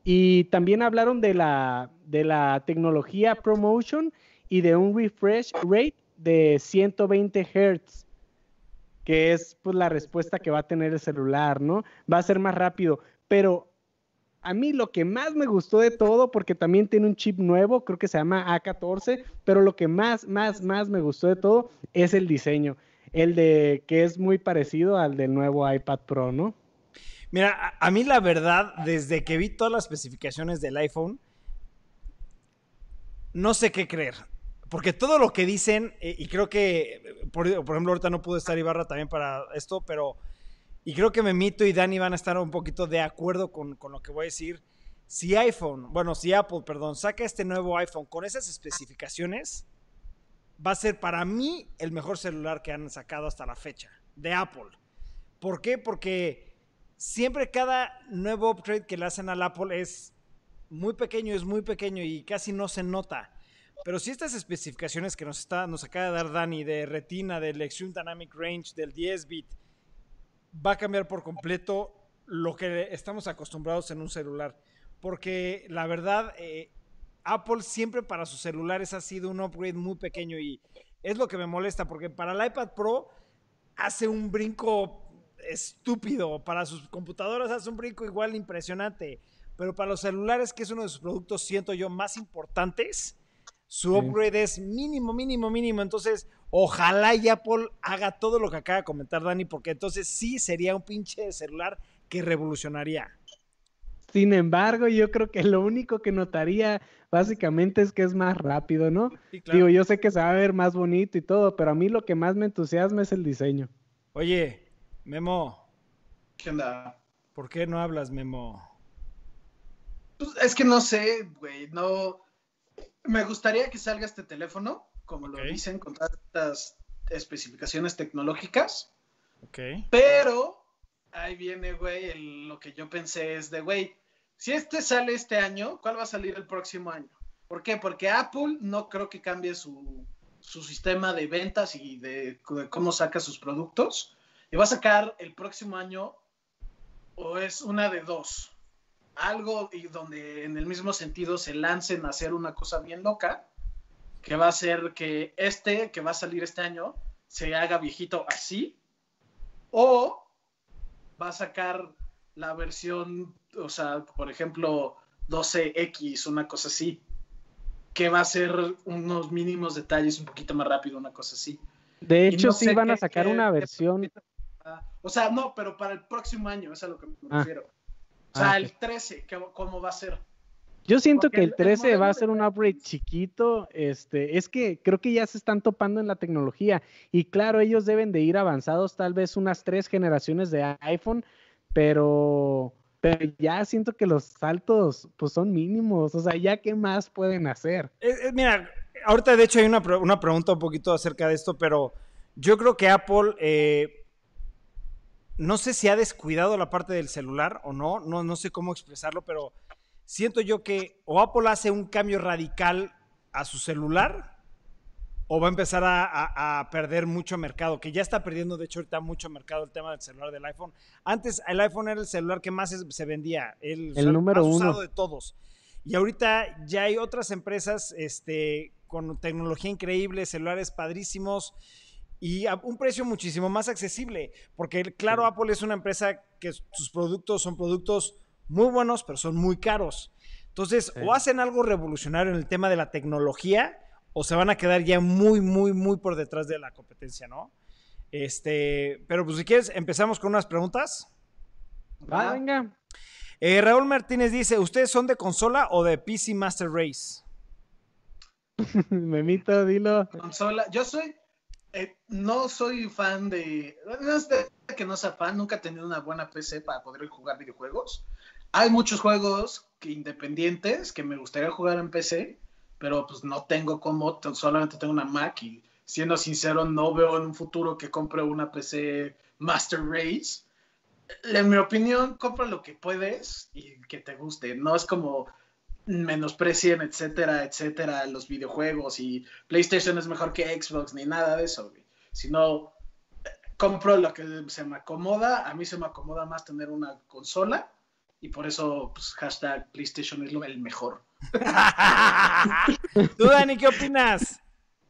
Y también hablaron de la, de la tecnología ProMotion y de un refresh rate de 120 Hz, que es pues la respuesta que va a tener el celular, ¿no? Va a ser más rápido, pero a mí lo que más me gustó de todo, porque también tiene un chip nuevo, creo que se llama A14, pero lo que más, más, más me gustó de todo es el diseño, el de que es muy parecido al del nuevo iPad Pro, ¿no? Mira, a, mí la verdad, desde que vi todas las especificaciones del iPhone, no sé qué creer. Porque todo lo que dicen, eh, y creo que, por, por ejemplo, ahorita no pudo estar Ibarra también para esto, pero, y creo que Memito y Dani van a estar un poquito de acuerdo con, con lo que voy a decir. Si iPhone, bueno, si Apple, perdón, saca este nuevo iPhone con esas especificaciones, va a ser para mí el mejor celular que han sacado hasta la fecha, de Apple. ¿Por qué? Porque siempre cada nuevo upgrade que le hacen al Apple es muy pequeño, es muy pequeño y casi no se nota. Pero si estas especificaciones que nos, está, nos acaba de dar Dani de retina, del Extreme Dynamic Range, del 10 bit, va a cambiar por completo lo que estamos acostumbrados en un celular. Porque la verdad, eh, Apple siempre para sus celulares ha sido un upgrade muy pequeño y es lo que me molesta porque para el iPad Pro hace un brinco estúpido, para sus computadoras hace un brinco igual impresionante, pero para los celulares, que es uno de sus productos, siento yo, más importantes, su Sí. upgrade es mínimo, mínimo, mínimo. Entonces, ojalá y Apple haga todo lo que acaba de comentar Dani, porque entonces sí sería un pinche celular que revolucionaría. Sin embargo, yo creo que lo único que notaría básicamente es que es más rápido, ¿no? Sí, claro. Digo, yo sé que se va a ver más bonito y todo, pero a mí lo que más me entusiasma es el diseño. Oye, Memo, ¿Qué onda? ¿por qué no hablas, Memo? Pues, es que no sé, güey, no. Me gustaría que salga este teléfono, como lo dicen, con tantas especificaciones tecnológicas, Ok. pero ahí viene, güey, el- lo que yo pensé es de, güey, si este sale este año, ¿cuál va a salir el próximo año? ¿Por qué? Porque Apple no creo que cambie su, su sistema de ventas y de, de cómo saca sus productos. Y va a sacar el próximo año, o es una de dos. Algo y donde en el mismo sentido se lancen a hacer una cosa bien loca, que va a ser que este, que va a salir este año, se haga viejito así, o va a sacar la versión, o sea, por ejemplo, 12X, una cosa así, que va a ser unos mínimos detalles un poquito más rápido, una cosa así. De hecho, no sí van a sacar qué- una versión. O sea, no, pero para el próximo año, es a lo que me Ah. refiero. O sea, Ah, el ok. 13, ¿qué- ¿cómo va a ser? Yo siento Porque que el- el el 13 va a ser un de- upgrade chiquito. Este, es que creo que ya se están topando en la tecnología. Y claro, ellos deben de ir avanzados tal vez unas tres generaciones de iPhone, pero, pero ya siento que los saltos pues son mínimos. O sea, ya qué más pueden hacer. Eh, eh, mira, ahorita de hecho hay una, una pregunta un poquito acerca de esto, pero yo creo que Apple, eh, no sé si ha descuidado la parte del celular o no, no, no sé cómo expresarlo, pero siento yo que o Apple hace un cambio radical a su celular o va a empezar a, a- a perder mucho mercado, que ya está perdiendo, de hecho, ahorita mucho mercado el tema del celular del iPhone. Antes el iPhone era el celular que más se vendía, el, número más uno. usado de todos. Y ahorita ya hay otras empresas este, con tecnología increíble, celulares padrísimos y a un precio muchísimo más accesible. Porque, claro, Apple es una empresa que sus productos son productos muy buenos, pero son muy caros. Entonces, Sí. o hacen algo revolucionario en el tema de la tecnología, o se van a quedar ya muy, muy, muy por detrás de la competencia, ¿no? Este, pero pues si quieres, empezamos con unas preguntas. Va, Ah, venga. Eh, Raúl Martínez dice, ¿ustedes son de consola o de PC Master Race? Memito, dilo. consola. Yo soy eh, no soy fan de. No es de que no sea fan, nunca he tenido una buena PC para poder jugar videojuegos. Hay muchos juegos que, independientes que me gustaría jugar en PC, pero pues no tengo como, solamente tengo una Mac y siendo sincero, no veo en un futuro que compre una PC Master Race. En mi opinión, compra lo que puedes y que te guste. No es como menosprecien, etcétera, etcétera, los videojuegos y PlayStation es mejor que Xbox, ni nada de eso, güey. Sino, compro lo que se me acomoda. A mí se me acomoda más tener una consola y por eso, pues, hashtag PlayStation es lo, el mejor. ¿Tú, Dani, qué opinas?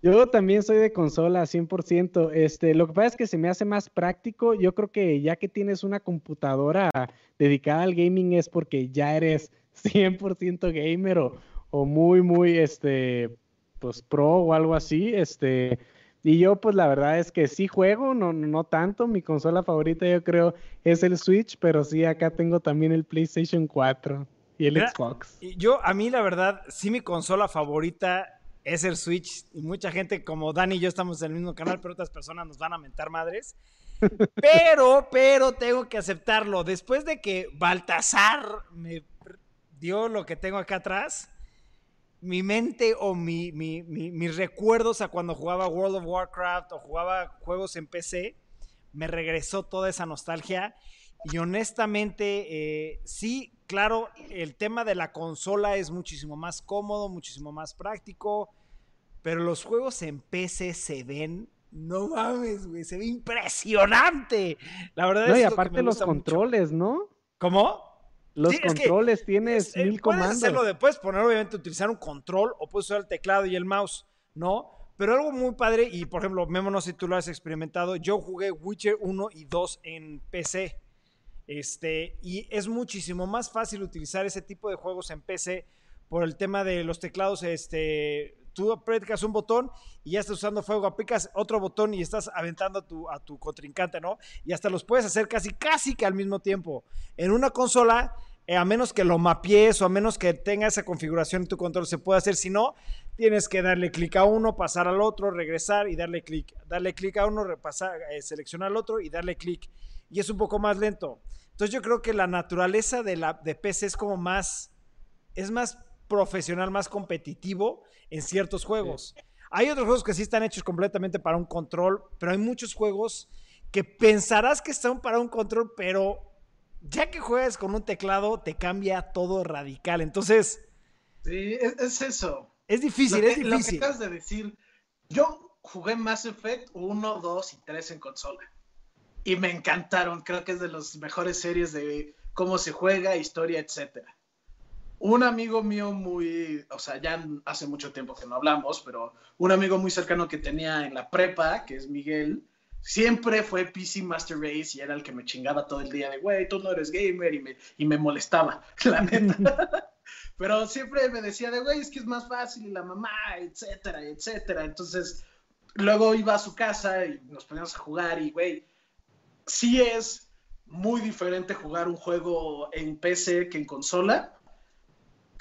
Yo también soy de consola 100%. Este, lo que pasa es que se me hace más práctico. Yo creo que ya que tienes una computadora dedicada al gaming es porque ya eres 100% gamer o, o, muy, muy, este, pues pro o algo así. Este, y yo, pues la verdad es que sí juego, no, no tanto. Mi consola favorita yo creo es el Switch, pero sí acá tengo también el PlayStation 4 y el Xbox. Yo, a mí la verdad, sí mi consola favorita es el Switch. Y mucha gente como Dani y yo estamos en el mismo canal, pero otras personas nos van a mentar madres. Pero, pero tengo que aceptarlo. Después de que Baltasar me dio lo que tengo acá atrás, mi mente o mi, mis recuerdos a cuando jugaba World of Warcraft o jugaba juegos en PC, me regresó toda esa nostalgia. Y honestamente, eh, sí, claro, el tema de la consola es muchísimo más cómodo, muchísimo más práctico, pero los juegos en PC se ven, no mames, güey, se ve impresionante. La verdad no, y aparte los controles, ¿no? ¿Cómo? Los controles, tienes eh, mil comandos. Puedes hacerlo después, poner obviamente utilizar un control o puedes usar el teclado y el mouse, ¿no? Pero algo muy padre, y por ejemplo, Memo, no sé si tú lo has experimentado, yo jugué Witcher 1 y 2 en PC. Este, y es muchísimo más fácil utilizar ese tipo de juegos en PC por el tema de los teclados. Este, tú aprietas un botón y ya estás usando fuego, aplicas otro botón y estás aventando a tu, a tu contrincante, ¿no? Y hasta los puedes hacer casi, casi que al mismo tiempo. En una consola, eh, a menos que lo mapees o a menos que tenga esa configuración en tu control, se puede hacer. Si no, tienes que darle clic a uno, pasar al otro, regresar y darle clic. Darle clic a uno, repasar, eh, seleccionar al otro y darle clic y es un poco más lento. Entonces yo creo que la naturaleza de, la, de PC es como más, es más profesional, más competitivo en ciertos juegos. Hay otros juegos que sí están hechos completamente para un control, pero hay muchos juegos que pensarás que están para un control, pero ya que juegas con un teclado te cambia todo radical. Entonces... Sí, es, eso. Es difícil, es difícil. Lo que acabas de decir, yo jugué Mass Effect 1, 2 y 3 en consola y me encantaron. Creo que es de las mejores series de cómo se juega, historia, etcétera. Un amigo mío muy, o sea, ya hace mucho tiempo que no hablamos, pero un amigo muy cercano que tenía en la prepa, que es Miguel, siempre fue PC Master Race y era el que me chingaba todo el día de, güey, tú no eres gamer y me, y me molestaba, la neta. pero siempre me decía de, güey, es que es más fácil y la mamá, etcétera, etcétera. Entonces, luego iba a su casa y nos poníamos a jugar y, güey, sí es muy diferente jugar un juego en PC que en consola.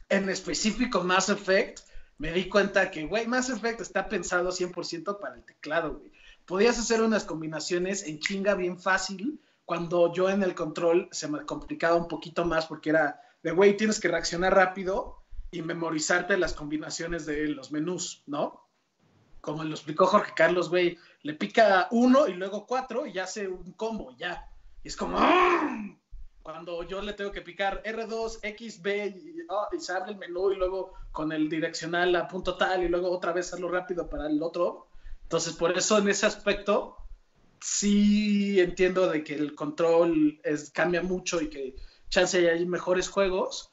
En específico Mass Effect, me di cuenta que, güey, Mass Effect está pensado 100% para el teclado, güey. Podías hacer unas combinaciones en chinga bien fácil, cuando yo en el control se me complicaba un poquito más porque era de, güey, tienes que reaccionar rápido y memorizarte las combinaciones de los menús, ¿no? Como lo explicó Jorge Carlos, güey, le pica uno y luego cuatro y hace un combo, ya. Y es como, ¡ah! Cuando yo le tengo que picar R2, X, B, ah, y, se abre el menú y luego con el direccional a punto tal y luego otra vez hacerlo rápido para el otro. Entonces, por eso en ese aspecto, sí entiendo de que el control es, cambia mucho y que chance hay mejores juegos.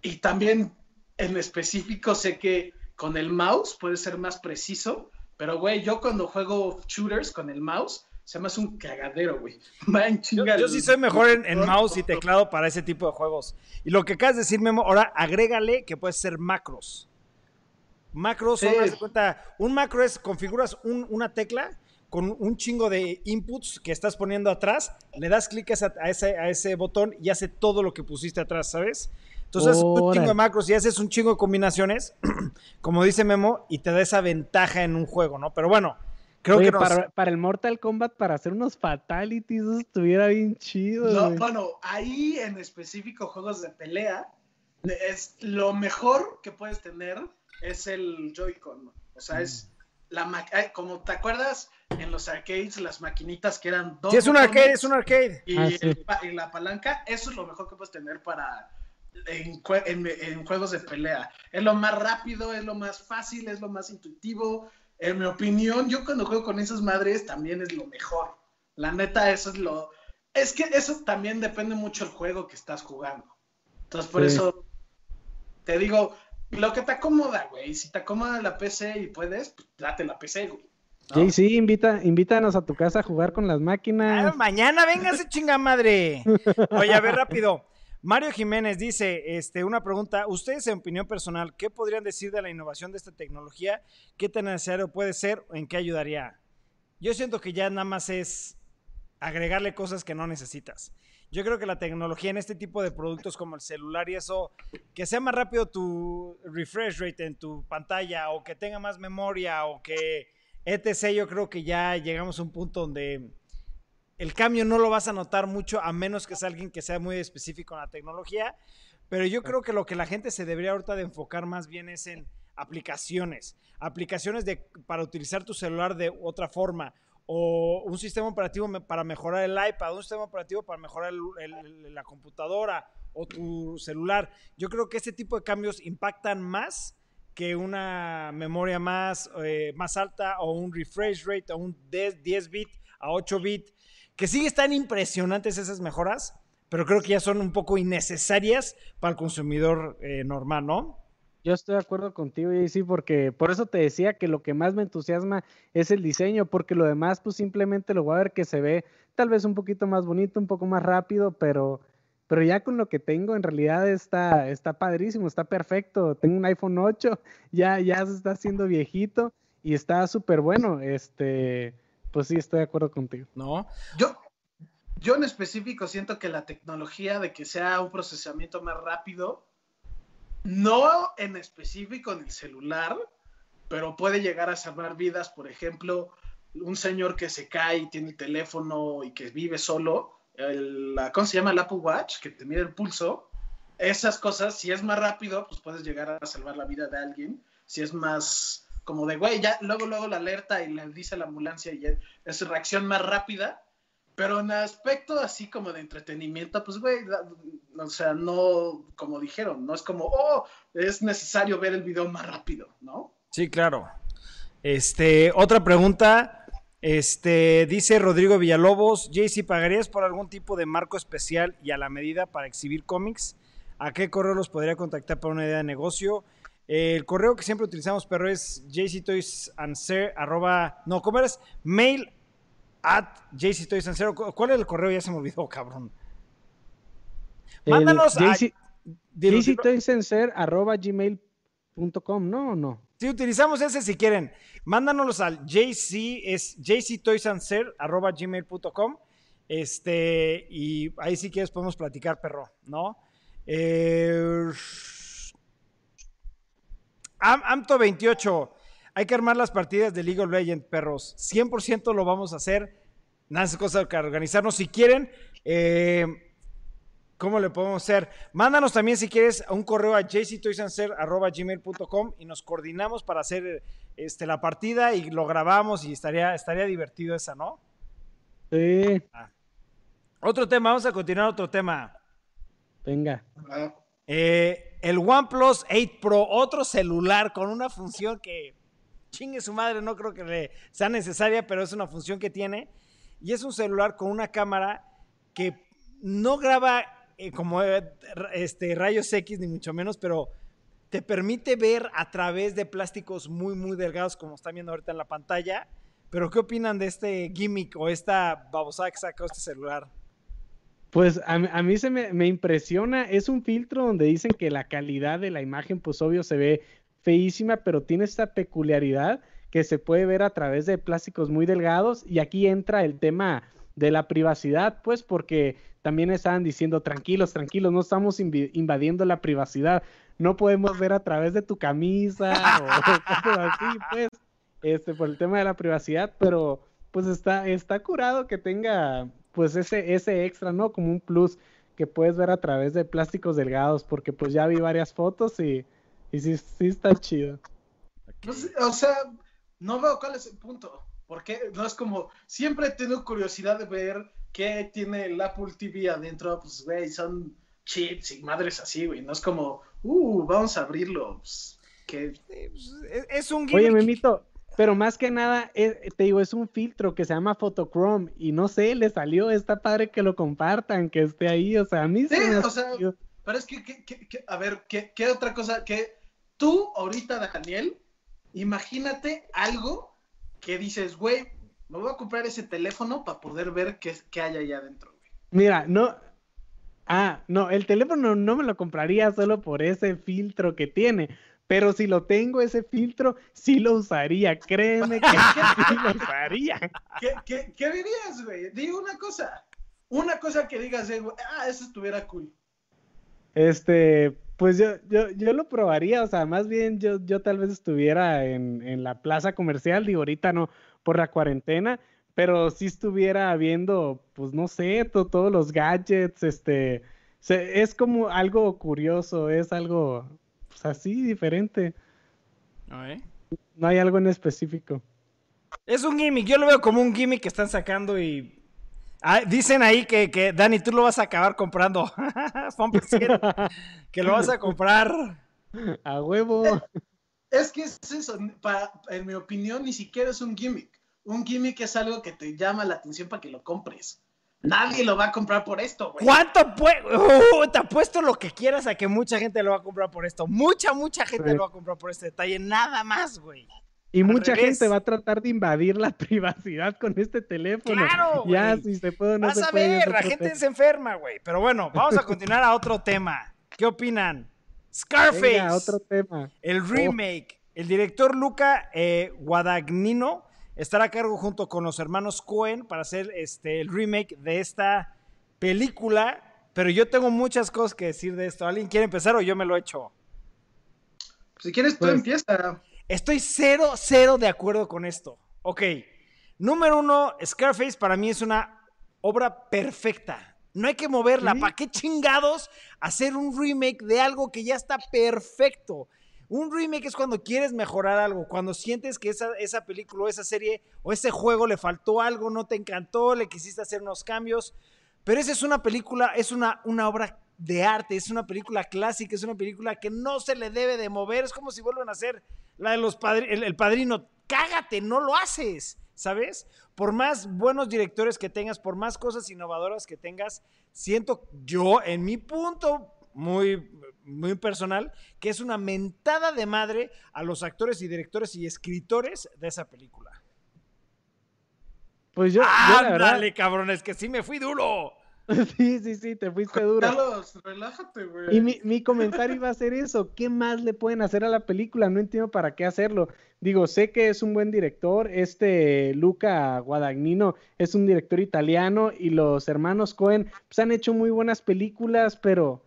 Y también en específico sé que con el mouse puede ser más preciso pero, güey, yo cuando juego shooters con el mouse, se me hace un cagadero, güey. Yo, yo, sí soy mejor en, mouse y teclado para ese tipo de juegos. Y lo que acabas de decir, Memo, ahora agrégale que puede ser macros. Macros son, cuenta, un macro es, configuras una tecla con un chingo de inputs que estás poniendo atrás, le das clic a ese, a ese botón y hace todo lo que pusiste atrás, ¿sabes? Entonces, un chingo de macros y haces un chingo de combinaciones, como dice Memo, y te da esa ventaja en un juego, ¿no? Pero bueno, Creo Oye, que nos- para, para el Mortal Kombat, para hacer unos fatalities, eso estuviera bien chido. No, bueno, ahí en específico juegos de pelea, es lo mejor que puedes tener es el Joy-Con. O sea, es la ma- ay, como te acuerdas en los arcades, las maquinitas que eran dos Sí, es un arcade, es un arcade. y, Ah, sí. el pa- y la palanca, eso es lo mejor que puedes tener para en, jue- en- en juegos de pelea. Es lo más rápido, es lo más fácil, es lo más intuitivo. En mi opinión, yo cuando juego con esas madres también es lo mejor. La neta, eso es lo... Es que eso también depende mucho del juego que estás jugando. Entonces, por Sí. eso te digo, lo que te acomoda, güey. Si te acomoda la PC y puedes, pues date la PC, güey. ¿no? Jay, sí, invita, invítanos a tu casa a jugar con las Ah, máquinas. mañana véngase chinga madre. Oye, a ver rápido. Mario Jiménez dice, este, una pregunta, ustedes en opinión personal, ¿qué podrían decir de la innovación de esta tecnología? ¿Qué tan necesario puede ser o en qué ayudaría? Yo siento que ya nada más es agregarle cosas que no necesitas. Yo creo que la tecnología en este tipo de productos como el celular y eso, que sea más rápido tu refresh rate en tu pantalla o que tenga más memoria o que etc, yo creo que ya llegamos a un punto donde el cambio no lo vas a notar mucho a menos que sea alguien que sea muy específico en la tecnología. Pero yo creo que lo que la gente se debería ahorita de enfocar más bien es en aplicaciones. Aplicaciones de, para utilizar tu celular de otra forma. O un sistema operativo para mejorar el iPad, un sistema operativo para mejorar la computadora o tu celular. Yo creo que ese tipo de cambios impactan más que una memoria más, eh, más alta o un refresh rate o un 10, 10 bit a 8 bit, que sí están impresionantes esas mejoras, pero creo que ya son un poco innecesarias para el consumidor eh, normal, ¿no? Yo estoy de acuerdo contigo, sí, porque por eso te decía que lo que más me entusiasma es el diseño, porque lo demás, pues simplemente lo voy a ver que se ve tal vez un poquito más bonito, un poco más rápido, pero, pero ya con lo que tengo, en realidad está, está padrísimo, está perfecto. Tengo un iPhone 8, ya, ya se está haciendo viejito y está súper bueno. Este, pues sí, estoy de acuerdo contigo. ¿No? Yo, yo en específico siento que la tecnología de que sea un procesamiento más rápido, no en específico en el celular, pero puede llegar a salvar vidas. Por ejemplo, un señor que se cae y tiene el teléfono y que vive solo, el, la- ¿cómo se llama? El Apple Watch, que te mide el pulso. Esas cosas, si es más rápido, pues puedes llegar a salvar la vida de alguien. Si es más como de, güey, ya luego, luego la alerta y le dice la ambulancia y es reacción más rápida. Pero en aspecto así como de entretenimiento, pues, güey, o sea, no, como dijeron, no es como, oh, es necesario ver el video más rápido, ¿no? Sí, claro. Este, otra pregunta. Este, dice Rodrigo Villalobos, JC, ¿pagarías por algún tipo de marco especial y a la medida para exhibir cómics? ¿A qué correo los podría contactar para una idea de negocio? El correo que siempre utilizamos, pero es jctoysanswer, arroba, no, ¿cómo eres? Mail at jctoysanswer. ¿Cu- ¿Cuál es el correo? Ya se me olvidó, cabrón. El Mándanos a... JC dilo. jctoysenser arroba gmail.com, ¿no? ¿O no? Sí, utilizamos ese si quieren. Mándanos al jc, es jctoysanser.gmail.com Este, y ahí si quieres podemos platicar, perro, ¿no? Eh, Am- Amto28, hay que armar las partidas de League of Legends, perros. 100% lo vamos a hacer. Nada es cosa que organizarnos. Si quieren, eh, ¿Cómo le podemos hacer? Mándanos también si quieres a un correo a jctoysanser.gmail.com y nos coordinamos para hacer este, la partida y lo grabamos y estaría, estaría divertido esa, ¿no? Sí, Otro tema, vamos a continuar otro tema. venga. Ah, Eh, el OnePlus 8 Pro, otro celular con una función que chingue su madre, no creo que sea necesaria, pero es una función que tiene. Y es un celular con una cámara que no graba eh, como eh, este, rayos X, ni mucho menos, pero te permite ver a través de plásticos muy, muy delgados, como están viendo ahorita en la pantalla. Pero, ¿qué opinan de este gimmick o esta babosada que sacó este celular? Pues a, a mí se me, me impresiona, es un filtro donde dicen que la calidad de la imagen, pues obvio se ve feísima, pero tiene esta peculiaridad que se puede ver a través de plásticos muy delgados y aquí entra el tema de la privacidad, pues porque también estaban diciendo tranquilos, tranquilos, no estamos invadiendo la privacidad, no podemos ver a través de tu camisa o así, pues. este, por el tema de la privacidad, pero pues está, está curado que tenga pues ese, ese extra, ¿no? Como un plus que puedes ver a través de plásticos delgados, porque pues ya vi varias fotos y, y sí, sí está chido. Pues, o sea, no veo cuál es el punto. Porque no es como, siempre he tenido curiosidad de ver qué tiene el Apple TV adentro. Pues, güey, son chips y madres así, güey. No es como, uh, vamos a abrirlo. Pues, que... Pues, es un gimmick. Oye, Memito, pero más que nada, eh, te digo, es un filtro que se llama Photochrome y no sé, le salió, está padre que lo compartan, que esté ahí, o sea, a mí sí, o sea, pero es que, que, que, a ver, ¿qué, ¿qué, otra cosa? Que tú ahorita, Daniel, imagínate algo que dices, güey, me voy a comprar ese teléfono para poder ver qué, qué hay allá adentro. Güey. Mira, no, Ah, no, el teléfono no me lo compraría solo por ese filtro que tiene. Pero si lo tengo ese filtro, sí lo usaría. Créeme que sí lo usaría. ¿Qué, qué, qué dirías, güey? Digo una cosa. Una cosa que digas, eh, ah, eso estuviera cool. Este, pues yo, yo, yo lo probaría, o sea, más bien yo, yo tal vez estuviera en, en la plaza comercial, digo, ahorita no, por la cuarentena, pero si estuviera viendo, pues no sé, todos los gadgets, este, es como algo curioso, es algo, pues, así, diferente. No hay algo en específico. Es un gimmick, yo lo veo como un gimmick que están sacando y... Ah, dicen ahí que, que, Dani, tú lo vas a acabar comprando. que lo vas a comprar. A huevo. Es que es eso, en mi opinión, ni siquiera es un gimmick. Un gimmick es algo que te llama la atención para que lo compres. Nadie lo va a comprar por esto, güey. ¿Cuánto uh, te apuesto lo que quieras a que mucha gente lo va a comprar por esto. Mucha, mucha gente lo va a comprar por este detalle. Nada más, güey. Y mucha gente va a tratar de invadir la privacidad con este teléfono. Claro, Ya, si se puede no Vas a ver, la gente se enferma, güey. Pero bueno, vamos a continuar a otro tema. ¿Qué opinan? Scarface. otro tema. El remake. El director Luca eh, Guadagnino estará a cargo junto con los hermanos Cohen para hacer este, el remake de esta película. Pero yo tengo muchas cosas que decir de esto. ¿Alguien quiere empezar o yo me lo echo? Si quieres, tú pues, empieza. Estoy cero, cero de acuerdo con esto. Ok. Número uno, Scarface para mí es una obra perfecta. No hay que moverla. ¿Para qué chingados hacer un remake de algo que ya está perfecto? Un remake es cuando quieres mejorar algo, cuando sientes que esa, película o esa serie o ese juego le faltó algo, no te encantó, le quisiste hacer unos cambios. Pero esa es una película, es una, obra de arte, es una película clásica, es una película que no se le debe de mover. Es como si vuelvan a hacer la de los padrinos, el, padrino. Cágate, no lo haces, ¿sabes? Por más buenos directores que tengas, por más cosas innovadoras que tengas, siento yo, en mi punto muy muy personal, que es una mentada de madre a los actores y directores y escritores de esa película. Pues yo. ¡Ándale, cabrones! Que sí me fui duro. Sí, sí, sí, te fuiste duro. Carlos, relájate, güey. Y mi, mi, comentario iba a ser eso. ¿Qué más le pueden hacer a la película? No entiendo para qué hacerlo. Digo, sé que es un buen director. Este Luca Guadagnino es un director italiano y los hermanos Cohen pues, han hecho muy buenas películas, pero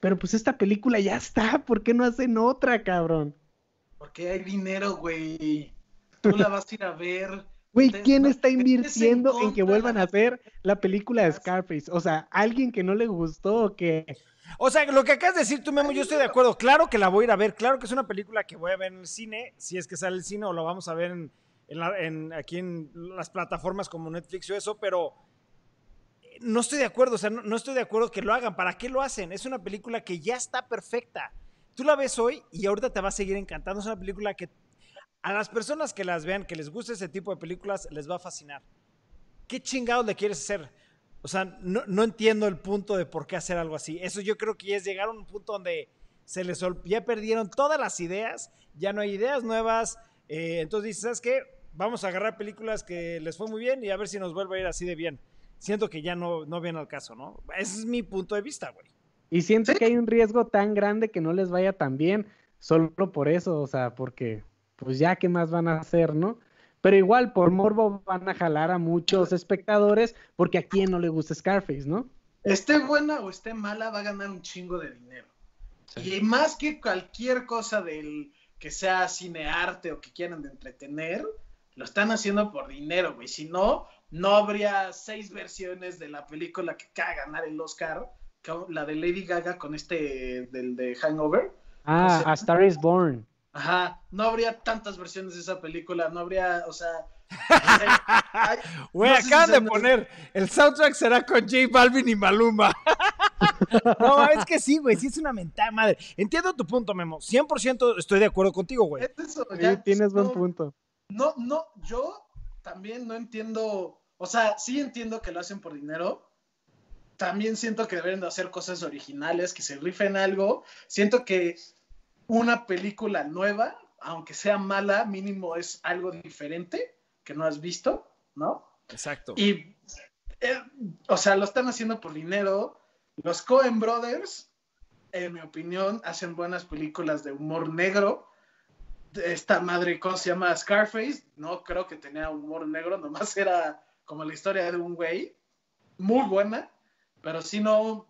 pero pues esta película ya está, ¿por qué no hacen otra, cabrón? Porque hay dinero, güey. Tú la vas a ir a ver. Güey, ¿quién está invirtiendo en, que vuelvan a hacer la película de Scarface? O sea, alguien que no le gustó o que... O sea, lo que acabas de decir tú, Memo, yo estoy de acuerdo. Claro que la voy a ir a ver. Claro que es una película que voy a ver en el cine, si es que sale el cine o lo vamos a ver en, aquí en las plataformas como Netflix o eso, pero no estoy de acuerdo, o sea, no, estoy de acuerdo que lo hagan. ¿Para qué lo hacen? Es una película que ya está perfecta. Tú la ves hoy y ahorita te va a seguir encantando. Es una película que a las personas que las vean, que les guste ese tipo de películas, les va a fascinar. ¿Qué chingados le quieres hacer? O sea, no, entiendo el punto de por qué hacer algo así. Eso yo creo que es llegar a un punto donde se les ya perdieron todas las ideas, ya no hay ideas nuevas. Eh, entonces dices, ¿sabes qué? Vamos a agarrar películas que les fue muy bien y a ver si nos vuelve a ir así de bien siento que ya no, no viene al caso, ¿no? Ese es mi punto de vista, güey. Y siento que hay un riesgo tan grande que no les vaya tan bien, solo por eso, o sea, porque pues ya qué más van a hacer, ¿no? Pero igual por morbo van a jalar a muchos espectadores porque a quién no le gusta Scarface, ¿no? Esté buena o esté mala, va a ganar un chingo de dinero. Y más que cualquier cosa del que sea cinearte o que quieran de entretener, lo están haciendo por dinero, güey. Si no, no habría seis versiones de la película que acaba de ganar el Oscar, la de Lady Gaga con este del de Hangover. Ah, A Star is Born. Ajá, no habría tantas versiones de esa película, no habría, o sea... Güey, acaban de poner, el soundtrack será con J Balvin y Maluma. no, es que sí, güey, sí es una mentada madre. Entiendo tu punto, Memo. 100% estoy de acuerdo contigo, güey. sí, tienes buen punto. No, no, yo también no entiendo, o sea, sí entiendo que lo hacen por dinero. También siento que deben de hacer cosas originales, que se rifen algo. Siento que una película nueva, aunque sea mala, mínimo es algo diferente que no has visto, ¿no? Exacto. Y, eh, o sea, lo están haciendo por dinero. Los Coen Brothers, en mi opinión, hacen buenas películas de humor negro. Esta madre, ¿cómo se llama? Scarface, no creo que tenía humor negro, nomás era como la historia de un güey. Muy buena, pero si no,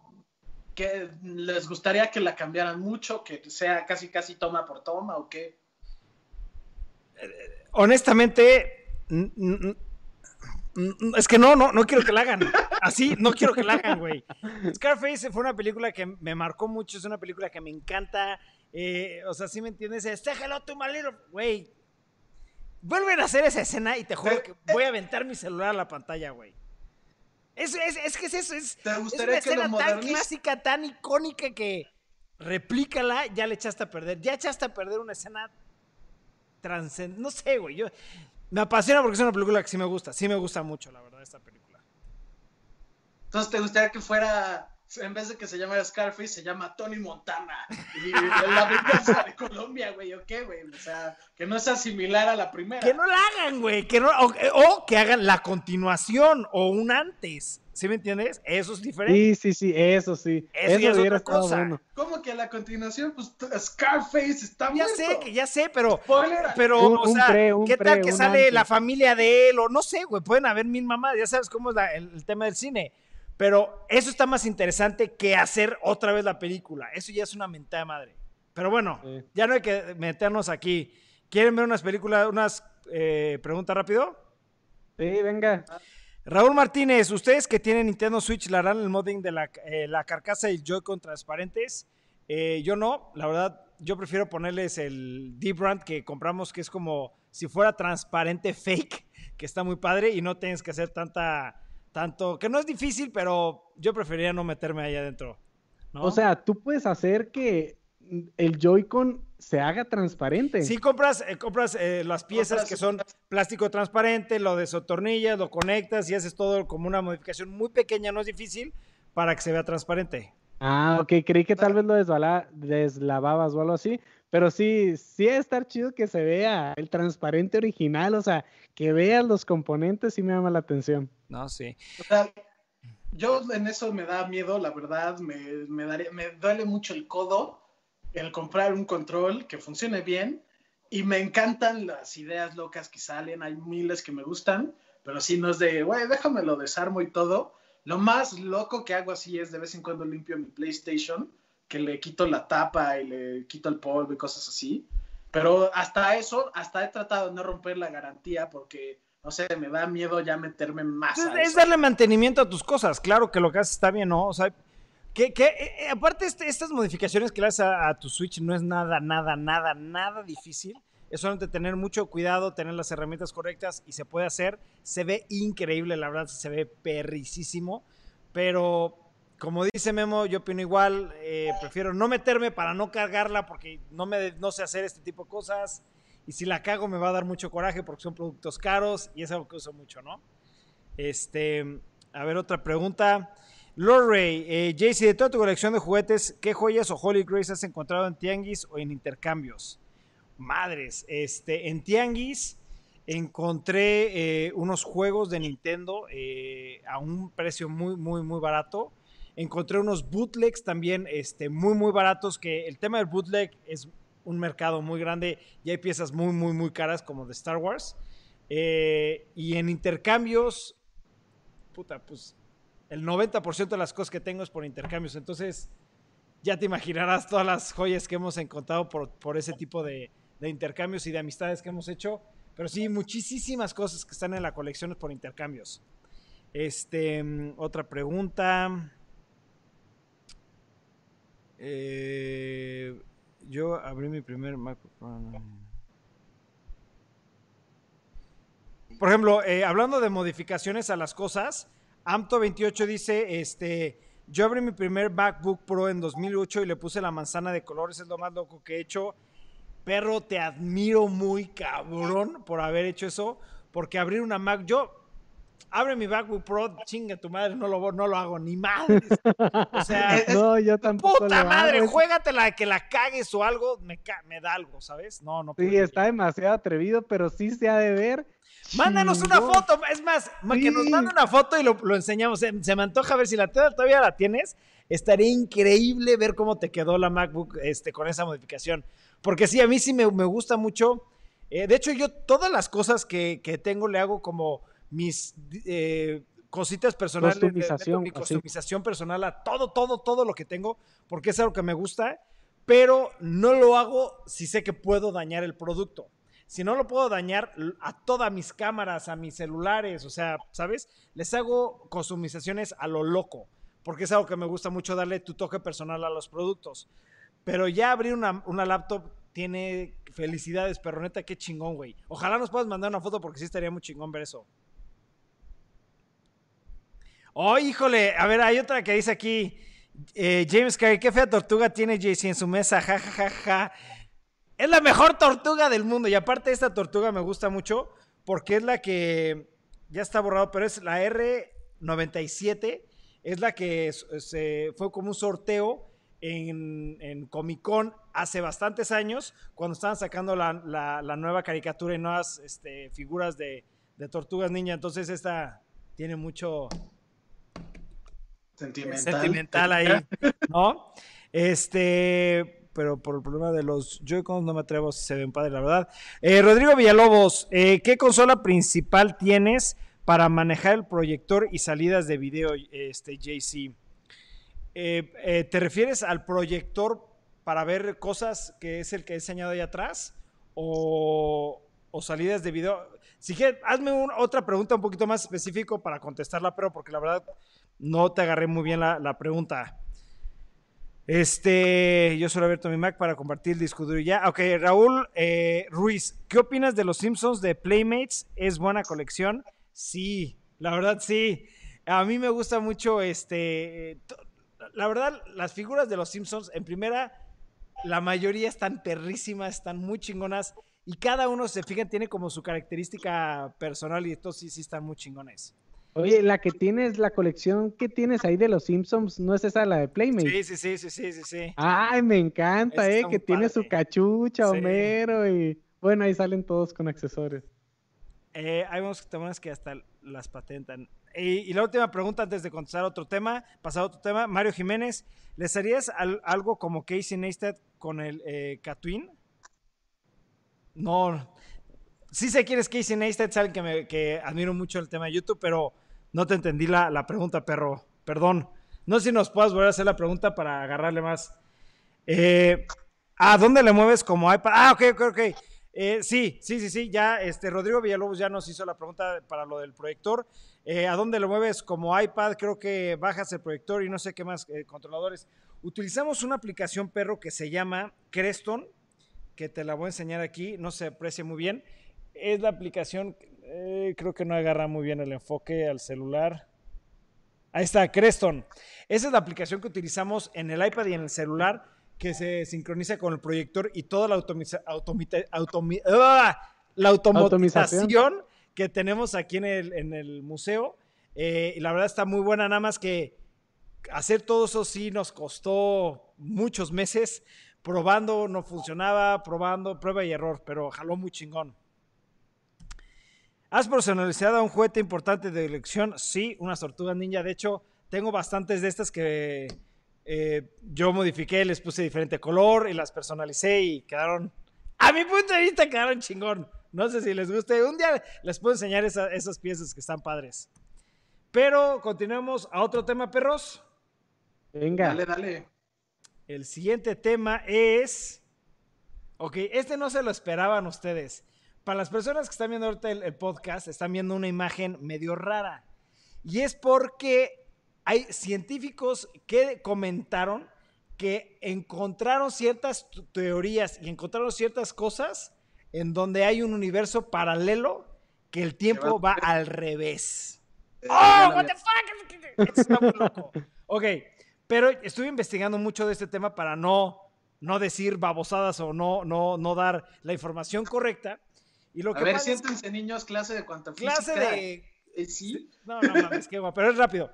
que les gustaría que la cambiaran mucho, que sea casi casi toma por toma o qué? Honestamente, es que no, no, no quiero que la hagan. Así, no quiero que la hagan, güey. Scarface fue una película que me marcó mucho, es una película que me encanta. Eh, o sea, si me entiendes, hello to my little, güey. Vuelven a hacer esa escena y te juro que voy a aventar mi celular a la pantalla, güey. Es, es, es que es eso, es, ¿Te es una escena tan clásica, tan icónica que replícala, ya le echaste a perder. Ya echaste a perder una escena transcendente. No sé, güey. Yo, me apasiona porque es una película que sí me gusta. Sí me gusta mucho, la verdad, esta película. Entonces, ¿te gustaría que fuera en vez de que se llame Scarface, se llama Tony Montana. Y la venganza de Colombia, güey, ¿o qué, güey? O sea, que no sea similar a la primera. Que no la hagan, güey. Que no, o, que hagan la continuación o un antes. ¿Sí me entiendes? Eso es diferente. Sí, sí, sí, eso sí. Eso, es otra cosa. Bueno. ¿Cómo que la continuación? Pues Scarface está Ya sé, que ya sé, pero. Pero, o sea, ¿qué tal que sale la familia de él? O no sé, güey, pueden haber mil mamás. Ya sabes cómo es el tema del cine pero eso está más interesante que hacer otra vez la película. Eso ya es una mentada madre. Pero bueno, ya no hay que meternos aquí. ¿Quieren ver unas películas, unas eh, preguntas rápido? Sí, venga. Raúl Martínez, ustedes que tienen Nintendo Switch, ¿la harán el modding de la, eh, carcasa y el Joy-Con transparentes? Eh, yo no, la verdad, yo prefiero ponerles el D-Brand que compramos, que es como si fuera transparente fake, que está muy padre y no tienes que hacer tanta tanto, que no es difícil, pero yo preferiría no meterme ahí adentro. O sea, tú puedes hacer que el Joy-Con se haga transparente. Sí, compras, eh, compras eh, las piezas que son plástico transparente, lo desotornillas, lo conectas y haces todo como una modificación muy pequeña, no es difícil, para que se vea transparente. Ah, ok, creí que tal vez lo deslavabas o algo así, pero sí, sí a estar chido que se vea el transparente original, o sea, que veas los componentes sí me llama la atención. No, sí. Yo en eso me da miedo, la verdad, me, me, me duele mucho el codo el comprar un control que funcione bien y me encantan las ideas locas que salen, hay miles que me gustan, pero si no es de, güey, déjame lo desarmo y todo. Lo más loco que hago así es de vez en cuando limpio mi PlayStation, que le quito la tapa y le quito el polvo y cosas así. Pero hasta eso, hasta he tratado de no romper la garantía porque no sé, me da miedo ya meterme más. Es, darle mantenimiento a tus cosas, claro que lo que haces está bien, ¿no? O sea, que, que eh, eh, aparte este, estas modificaciones que le haces a, tu Switch no es nada, nada, nada, nada difícil. Es solamente tener mucho cuidado, tener las herramientas correctas y se puede hacer. Se ve increíble, la verdad, se ve perricísimo. Pero como dice Memo, yo opino igual. Eh, prefiero no meterme para no cargarla porque no, me, no sé hacer este tipo de cosas. Y si la cago me va a dar mucho coraje porque son productos caros y es algo que uso mucho, ¿no? Este, a ver, otra pregunta. Lord Ray, eh, de toda tu colección de juguetes, ¿qué joyas o Holy Grace has encontrado en Tianguis o en intercambios? Madres, este, en Tianguis encontré eh, unos juegos de Nintendo eh, a un precio muy, muy, muy barato. Encontré unos bootlegs también este, muy, muy baratos, que el tema del bootleg es un mercado muy grande y hay piezas muy, muy, muy caras como de Star Wars. Eh, y en intercambios, puta, pues el 90% de las cosas que tengo es por intercambios. Entonces, ya te imaginarás todas las joyas que hemos encontrado por, por ese tipo de, de intercambios y de amistades que hemos hecho. Pero sí, muchísimas cosas que están en la colección por intercambios. Este, otra pregunta. Eh, yo abrí mi primer MacBook. Por ejemplo, eh, hablando de modificaciones a las cosas, Amto28 dice, este, yo abrí mi primer MacBook Pro en 2008 y le puse la manzana de colores, es lo más loco que he hecho. Perro, te admiro muy cabrón por haber hecho eso, porque abrir una Mac, yo abre mi MacBook Pro, chinga tu madre, no lo, no lo hago ni madre. O sea, no, yo tampoco. Puta madre, hago. juégatela que la cagues o algo, me, me da algo, ¿sabes? No, no. Sí, está demasiado atrevido, pero sí se ha de ver Mándanos una foto, es más, que nos mande una foto y lo, enseñamos. Se, me antoja ver si la todavía la tienes. Estaría increíble ver cómo te quedó la MacBook este, con esa modificación. Porque sí, a mí sí me, gusta mucho. Eh, de hecho, yo todas las cosas que, tengo le hago como mis eh, cositas personales. Customización. Mi customización personal a todo, todo, todo lo que tengo. Porque es algo que me gusta. Pero no lo hago si sé que puedo dañar el producto si no lo puedo dañar a todas mis cámaras, a mis celulares, o sea, ¿sabes? Les hago customizaciones a lo loco, porque es algo que me gusta mucho darle tu toque personal a los productos. Pero ya abrir una, laptop tiene felicidades, pero neta, qué chingón, güey. Ojalá nos puedas mandar una foto porque sí estaría muy chingón ver eso. Oh, híjole, a ver, hay otra que dice aquí. Eh, James Carey, qué fea tortuga tiene JC en su mesa, ja, ja, ja, ja. Es la mejor tortuga del mundo. Y aparte, esta tortuga me gusta mucho porque es la que ya está borrado, pero es la R97. Es la que se, fue como un sorteo en, Comic Con hace bastantes años, cuando estaban sacando la, nueva caricatura y nuevas este, figuras de, de, tortugas ninja. Entonces, esta tiene mucho sentimental, sentimental ahí, ¿no? Este, pero por el problema de los Joy-Cons no me atrevo si se ven padres, la verdad. Eh, Rodrigo Villalobos, eh, ¿qué consola principal tienes para manejar el proyector y salidas de video, este, JC? Eh, ¿Te refieres al proyector para ver cosas que es el que he enseñado ahí atrás? ¿O, salidas de video? Si quieres, hazme otra pregunta un poquito más específico para contestarla, pero porque la verdad no te agarré muy bien la, pregunta. Este, yo solo abierto mi Mac para compartir el disco duro ya. Ok, Raúl eh, Ruiz, ¿qué opinas de los Simpsons de Playmates? ¿Es buena colección? Sí, la verdad sí. A mí me gusta mucho este. La verdad, las figuras de los Simpsons, en primera, la mayoría están perrísimas, están muy chingonas. Y cada uno, se fijan, tiene como su característica personal y estos sí, sí están muy chingones. Oye, la que tienes, la colección que tienes ahí de los Simpsons, ¿no es esa la de Playmate? Sí, sí, sí, sí, sí, sí. sí. Ay, me encanta, eh, que tiene su cachucha, Homero, y bueno, ahí salen todos con accesorios. Eh, hay unos temas que hasta las patentan. Y, la última pregunta antes de contestar otro tema, pasar a otro tema, Mario Jiménez, ¿les harías algo como Casey Neistat con el eh, Catwin? No, sí sé quién es Casey Neistat, saben que, me, que admiro mucho el tema de YouTube, pero no te entendí la, pregunta, perro. Perdón. No sé si nos puedas volver a hacer la pregunta para agarrarle más. Eh, ¿A dónde le mueves como iPad? Ah, ok, ok, ok. Eh, sí, sí, sí, sí. Ya, este, Rodrigo Villalobos ya nos hizo la pregunta para lo del proyector. Eh, ¿A dónde le mueves como iPad? Creo que bajas el proyector y no sé qué más controladores. Utilizamos una aplicación, perro, que se llama Creston, que te la voy a enseñar aquí. No se aprecia muy bien. Es la aplicación eh, creo que no agarra muy bien el enfoque al celular. Ahí está, Creston. Esa es la aplicación que utilizamos en el iPad y en el celular que se sincroniza con el proyector y toda la, ¡ah! la automatización que tenemos aquí en el, museo. Eh, y la verdad está muy buena, nada más que hacer todo eso sí nos costó muchos meses probando, no funcionaba, probando, prueba y error, pero jaló muy chingón. ¿Has personalizado un juguete importante de elección? Sí, unas tortugas ninja. De hecho, tengo bastantes de estas que eh, yo modifiqué, les puse diferente color y las personalicé y quedaron, a mi punto de vista, quedaron chingón. No sé si les guste. Un día les puedo enseñar esas piezas que están padres. Pero continuemos a otro tema, perros. Venga. Dale, dale. El siguiente tema es Ok, este no se lo esperaban ustedes. Para las personas que están viendo ahorita el, el podcast, están viendo una imagen medio rara. Y es porque hay científicos que comentaron que encontraron ciertas teorías y encontraron ciertas cosas en donde hay un universo paralelo que el tiempo va al revés. ¡Oh, what the fuck! Esto está muy loco. Ok, pero estuve investigando mucho de este tema para no, no decir babosadas o no, no, no dar la información correcta. Y lo A que ver, es- siéntense niños, clase de cuanta clase de Eh, sí. no, no mames, qué guapo, pero es rápido.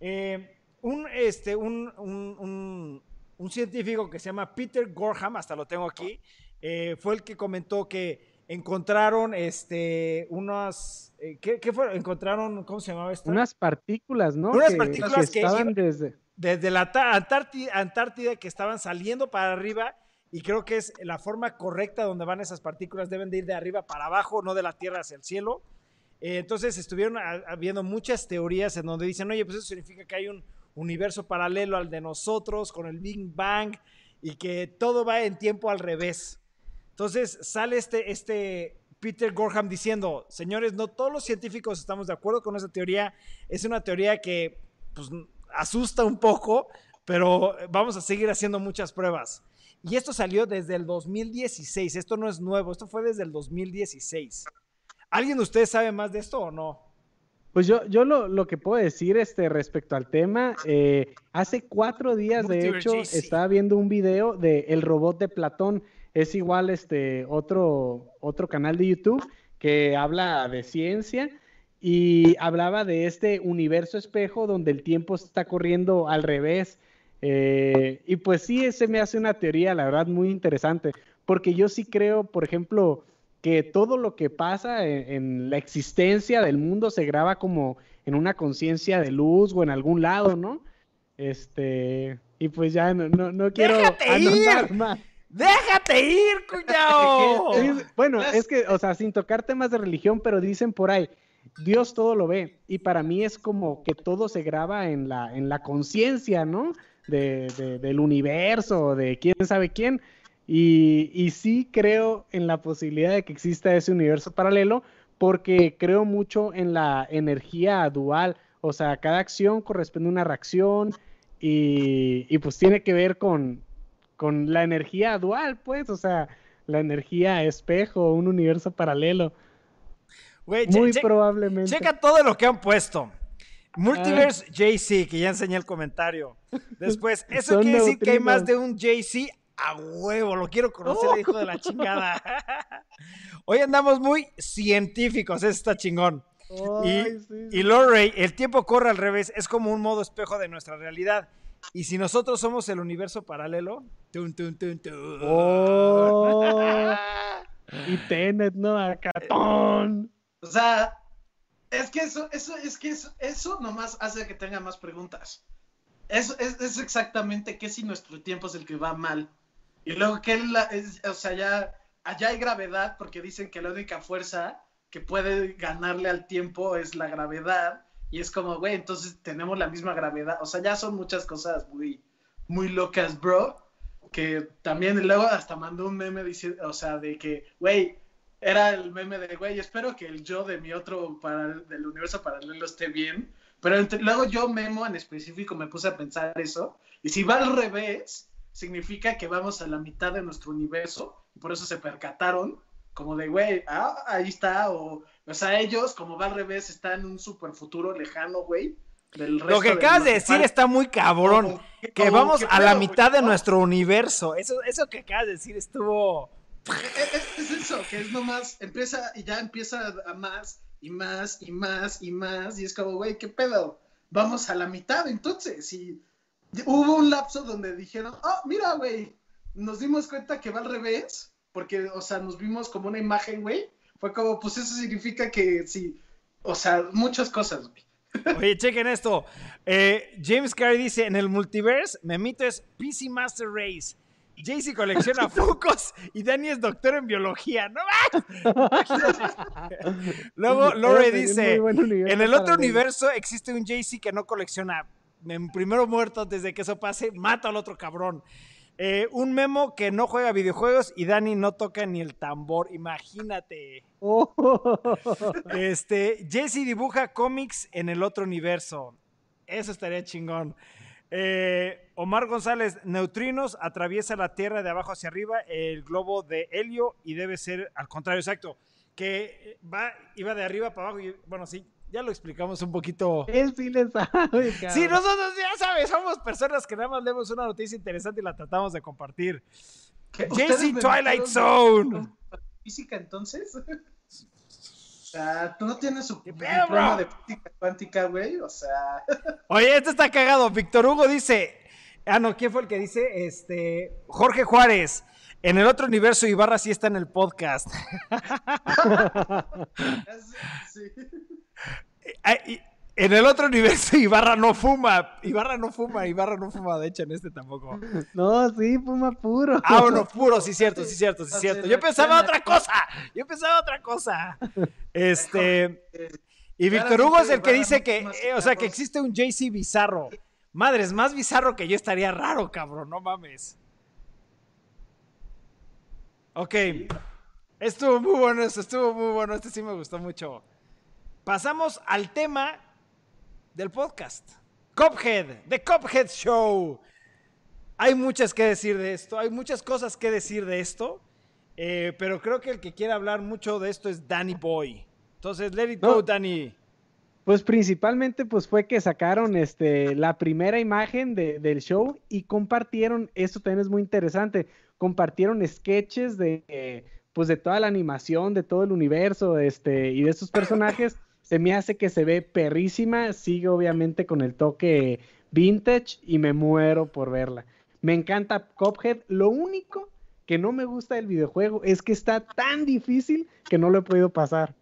Eh, un, este, un, un, un- un científico que se llama Peter Gorham, hasta lo tengo aquí, eh, fue el que comentó que encontraron este, unas. eh, ¿qué, qué fue? Encontraron, ¿cómo se llamaba esto? Unas partículas, ¿no? Unas que, partículas que estaban iban- desde... desde la Antártida, Antártida que estaban saliendo para arriba y creo que es la forma correcta donde van esas partículas, deben de ir de arriba para abajo, no de la Tierra hacia el cielo. Eh, entonces estuvieron ha- habiendo muchas teorías en donde dicen, oye, pues eso significa que hay un universo paralelo al de nosotros con el Big Bang y que todo va en tiempo al revés. Entonces sale este, este Peter Gorham diciendo, señores, no todos los científicos estamos de acuerdo con esa teoría, es una teoría que pues, asusta un poco, pero vamos a seguir haciendo muchas pruebas. Y esto salió desde el 2016, esto no es nuevo, esto fue desde el 2016. ¿Alguien de ustedes sabe más de esto o no? Pues yo, yo lo, lo que puedo decir este, respecto al tema, eh, hace cuatro días, de hecho, estaba viendo un video de El robot de Platón. Es igual este otro, otro canal de YouTube que habla de ciencia y hablaba de este universo espejo donde el tiempo está corriendo al revés. Eh, y pues sí, ese me hace una teoría, la verdad, muy interesante, porque yo sí creo, por ejemplo, que todo lo que pasa en, en la existencia del mundo se graba como en una conciencia de luz o en algún lado, ¿no? Este, y pues ya no, no, no quiero ¡Déjate anotar ir! más. ¡Déjate ir, cuñao! Es- bueno, es que, o sea, sin tocar temas de religión, pero dicen por ahí, Dios todo lo ve. Y para mí es como que todo se graba en la, en la conciencia, ¿no? De, de- del universo, de quién sabe quién. Y, y sí creo en la posibilidad de que exista ese universo paralelo, porque creo mucho en la energía dual. O sea, cada acción corresponde a una reacción y, y pues tiene que ver con, con la energía dual, pues, o sea, la energía espejo, un universo paralelo. Muy che- probablemente. Checa todo lo que han puesto. Multiverse JC, que ya enseñé el comentario. Después, eso Son quiere decir que hay más de un JC a huevo. Lo quiero conocer, el hijo de la chingada. Hoy andamos muy científicos, eso está chingón. Y, sí, y Lorray, el tiempo corre al revés, es como un modo espejo de nuestra realidad. Y si nosotros somos el universo paralelo, tun, tun, tun, tun. Oh. Y Tenet, ¿no? Acá. ¡ton! O sea, es que eso, eso, es que eso, eso nomás hace que tenga más preguntas. Eso es, exactamente que si nuestro tiempo es el que va mal. Y luego que es, o sea, ya allá hay gravedad porque dicen que la única fuerza que puede ganarle al tiempo es la gravedad. Y es como, güey, entonces tenemos la misma gravedad. O sea, ya son muchas cosas muy, muy locas, bro. Que también luego hasta mandó un meme diciendo, o sea, de que, güey, era el meme de, güey, espero que el yo de mi otro para, del universo paralelo esté bien. Pero entre- luego yo, Memo, en específico, me puse a pensar eso. Y si va al revés, significa que vamos a la mitad de nuestro universo. Y por eso se percataron, como de, güey, ah, ahí está. O, o sea, ellos, como va al revés, están en un super futuro lejano, güey. Del resto Lo que acabas de decir falta. está muy cabrón. O- Que o vamos a la mitad de nuestro universo. Eso, eso que acabas de decir estuvo. Es, es- es eso, que es nomás, empieza y ya empieza a más y más y más y más, y es como, güey, ¿qué pedo? Vamos a la mitad entonces. Y hubo un lapso donde dijeron, oh, mira, güey, nos dimos cuenta que va al revés, porque, o sea, nos vimos como una imagen, güey. Fue como, pues eso significa que sí, o sea, muchas cosas, güey. Oye, chequen esto. Eh, James Carey dice: En el multiverse, Memito es PC Master Race. Jaycee colecciona Funkos y Danny es doctor en biología. ¡No! Luego Lore dice: En el otro universo existe un Jaycee que no colecciona. En primero muerto, antes de que eso pase, mata al otro cabrón. Eh, un memo que no juega videojuegos y Dani no toca ni el tambor. Imagínate. Oh. Este, Jesse dibuja cómics en el otro universo. Eso estaría chingón. Eh, Omar González, neutrinos atraviesa la Tierra de abajo hacia arriba, el globo de helio y debe ser al contrario, exacto. Que va, iba de arriba para abajo y bueno, sí, ya lo explicamos un poquito. Él sí le sabe, Sí, nosotros ya sabes, somos personas que nada más leemos una noticia interesante y la tratamos de compartir. JC ¿Ustedes me Twilight Zone. ¿Física entonces? O sea, tú no tienes su ¿Qué pedo, diploma de física cuántica, güey. O sea, Oye, este está cagado. Víctor Hugo dice. Ah, no, ¿quién fue el que dice? Este. Jorge Juárez. En el otro universo, Ibarra sí está en el podcast. sí. Y- En el otro universo, Ibarra no fuma. Ibarra no fuma, Ibarra no fuma. De hecho, en este tampoco. No, sí, Puma puro. Ah, bueno, puro, sí, cierto, sí, cierto, sí, cierto. Yo pensaba otra cosa. Yo pensaba otra cosa. Este. Y Víctor Hugo es el que dice que, fuma eh, o sea, que existe un JC bizarro. Madres, más bizarro que yo estaría raro, cabrón, no mames. Ok. Estuvo muy bueno eso, estuvo muy bueno, este sí me gustó mucho. Pasamos al tema del podcast. Cophead, The Cophead Show. Hay muchas que decir de esto, hay muchas cosas que decir de esto, eh, pero creo que el que quiere hablar mucho de esto es Danny Boy. Entonces, let it No. go, Danny. Pues principalmente pues fue que sacaron este la primera imagen de- del show y compartieron, esto también es muy interesante, compartieron sketches de eh, pues de toda la animación, de todo el universo, este y de estos personajes. Se me hace que se ve perrísima, sigue obviamente con el toque vintage y me muero por verla. Me encanta Cuphead, lo único que no me gusta del videojuego es que está tan difícil que no lo he podido pasar.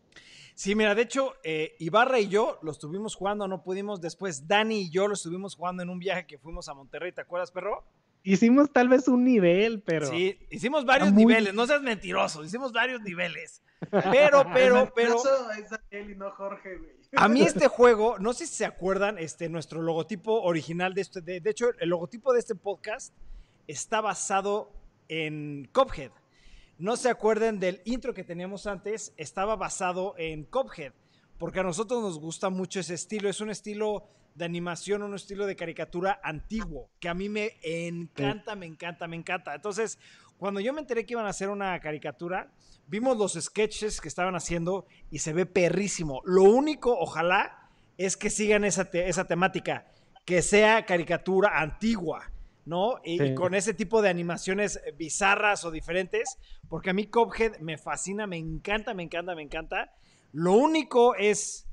Sí, mira, de hecho, eh, Ibarra y yo lo estuvimos jugando, no pudimos. Después, Dani y yo lo estuvimos jugando en un viaje que fuimos a Monterrey, ¿te acuerdas, perro? Hicimos tal vez un nivel, pero Sí, hicimos varios muy niveles, no seas mentiroso, hicimos varios niveles. Pero, pero, pero, Eso es Daniel y no Jorge, güey. a mí este juego, no sé si se acuerdan, este, nuestro logotipo original de este, de, de hecho, el logotipo de este podcast está basado en Cophead. No se acuerden del intro que teníamos antes, estaba basado en Cophead, porque a nosotros nos gusta mucho ese estilo, es un estilo de animación, un estilo de caricatura antiguo, que a mí me encanta, me encanta, me encanta. Entonces, cuando yo me enteré que iban a hacer una caricatura, vimos los sketches que estaban haciendo y se ve perrísimo. Lo único, ojalá, es que sigan esa, te- esa temática, que sea caricatura antigua, ¿no? Y, con ese tipo de animaciones bizarras o diferentes, porque a mí Cophead me fascina, me encanta, me encanta, me encanta. Lo único es,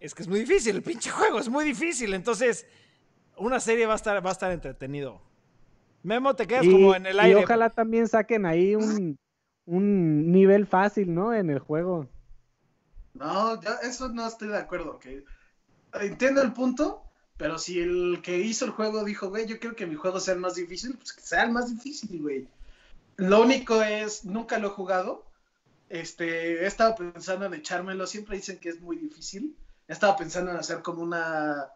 es que es muy difícil, el pinche juego es muy difícil, entonces una serie va a estar, va a estar entretenido. Memo, te quedas y, como en el y aire. ojalá también saquen ahí un, un nivel fácil, ¿no? En el juego. No, yo eso no estoy de acuerdo. Que entiendo el punto, pero si el que hizo el juego dijo, güey, yo quiero que mi juego sea el más difícil, pues que sea el más difícil, güey. Lo único es, nunca lo he jugado. Este, he estado pensando en echármelo. Siempre dicen que es muy difícil. He estado pensando en hacer como una,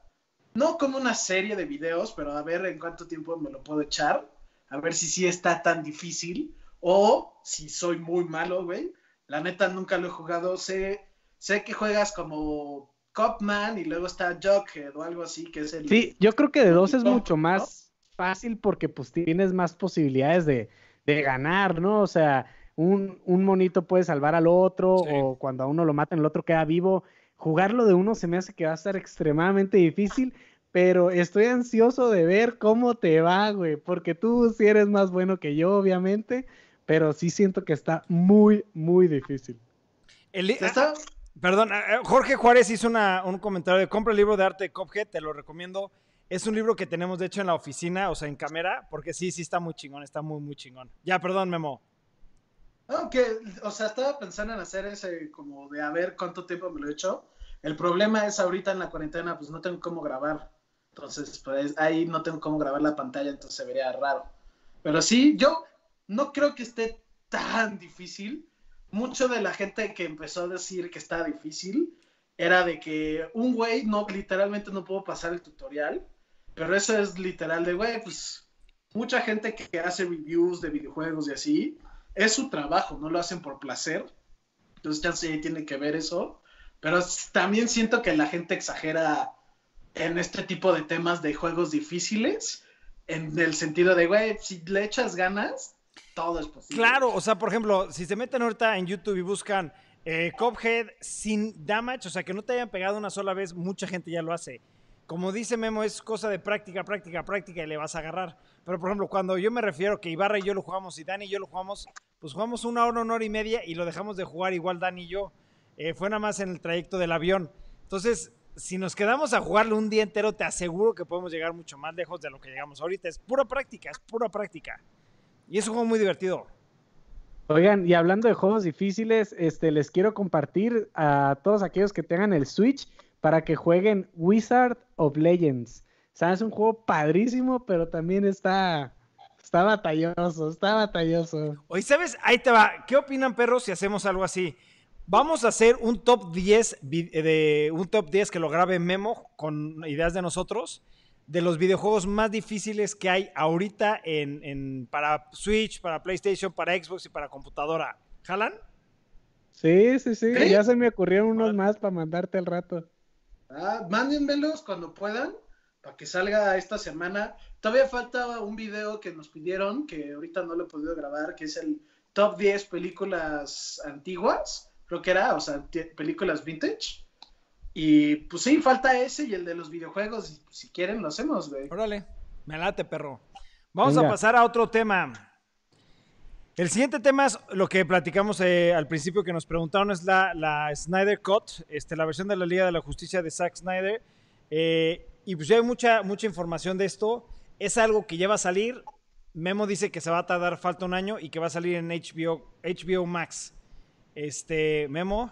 no como una serie de videos, pero a ver en cuánto tiempo me lo puedo echar. A ver si sí está tan difícil o si soy muy malo, güey. La neta nunca lo he jugado. Sé, sé que juegas como Copman y luego está Jughead o algo así, que es el... Sí, yo creo que de dos es mucho más fácil porque pues tienes más posibilidades de, de ganar, ¿no? O sea, un, un monito puede salvar al otro Sí. o cuando a uno lo matan el otro queda vivo. Jugarlo de uno se me hace que va a estar extremadamente difícil, pero estoy ansioso de ver cómo te va, güey, porque tú sí eres más bueno que yo, obviamente, pero sí siento que está muy, muy difícil. El- está- Perdón, eh, Jorge Juárez hizo una- un comentario de compra el libro de arte de Cophead, te lo recomiendo. Es un libro que tenemos de hecho en la oficina, o sea, en cámara, porque sí, sí está muy chingón, está muy, muy chingón. Ya, perdón, Memo. No, que, o sea, estaba pensando en hacer ese como de a ver cuánto tiempo me lo he hecho. El problema es ahorita en la cuarentena, pues no tengo cómo grabar. Entonces, pues ahí no tengo cómo grabar la pantalla, entonces se vería raro. Pero sí, yo no creo que esté tan difícil. Mucho de la gente que empezó a decir que está difícil era de que un güey no, literalmente no puedo pasar el tutorial. Pero eso es literal de, güey, pues mucha gente que hace reviews de videojuegos y así, es su trabajo, no lo hacen por placer. Entonces ya sí tiene que ver eso. Pero también siento que la gente exagera en este tipo de temas de juegos difíciles, en el sentido de, güey, si le echas ganas, todo es posible. Claro, o sea, por ejemplo, si se meten ahorita en YouTube y buscan eh, Cophead sin damage, o sea, que no te hayan pegado una sola vez, mucha gente ya lo hace. Como dice Memo, es cosa de práctica, práctica, práctica y le vas a agarrar. Pero, por ejemplo, cuando yo me refiero que Ibarra y yo lo jugamos y Dani y yo lo jugamos, pues jugamos una hora, una hora y media y lo dejamos de jugar igual Dani y yo. Eh, fue nada más en el trayecto del avión. Entonces, si nos quedamos a jugarlo un día entero, te aseguro que podemos llegar mucho más lejos de lo que llegamos ahorita. Es pura práctica, es pura práctica. Y es un juego muy divertido. Oigan, y hablando de juegos difíciles, este, les quiero compartir a todos aquellos que tengan el Switch para que jueguen Wizard of Legends. O sea, es un juego padrísimo, pero también está, está batalloso, está batalloso. Oye, ¿sabes? Ahí te va. ¿Qué opinan, perros, si hacemos algo así? Vamos a hacer un top 10 de un top 10 que lo grabe Memo con ideas de nosotros de los videojuegos más difíciles que hay ahorita en, para Switch, para PlayStation, para Xbox y para computadora. ¿Jalan? Sí, sí, sí. Ya se me ocurrieron unos más para mandarte al rato. Ah, mándenmelos cuando puedan, para que salga esta semana. Todavía falta un video que nos pidieron, que ahorita no lo he podido grabar, que es el top 10 películas antiguas, creo que era, o sea, películas vintage. Y pues sí, falta ese y el de los videojuegos. Si quieren, lo hacemos, güey. Órale, me late, perro. Vamos a pasar a otro tema. El siguiente tema es lo que platicamos eh, al principio que nos preguntaron, es la, la, Snyder Cut, este, la versión de la Liga de la Justicia de Zack Snyder. Eh, y pues ya hay mucha, mucha información de esto. Es algo que ya va a salir. Memo dice que se va a tardar falta un año y que va a salir en HBO, HBO Max. Este, Memo,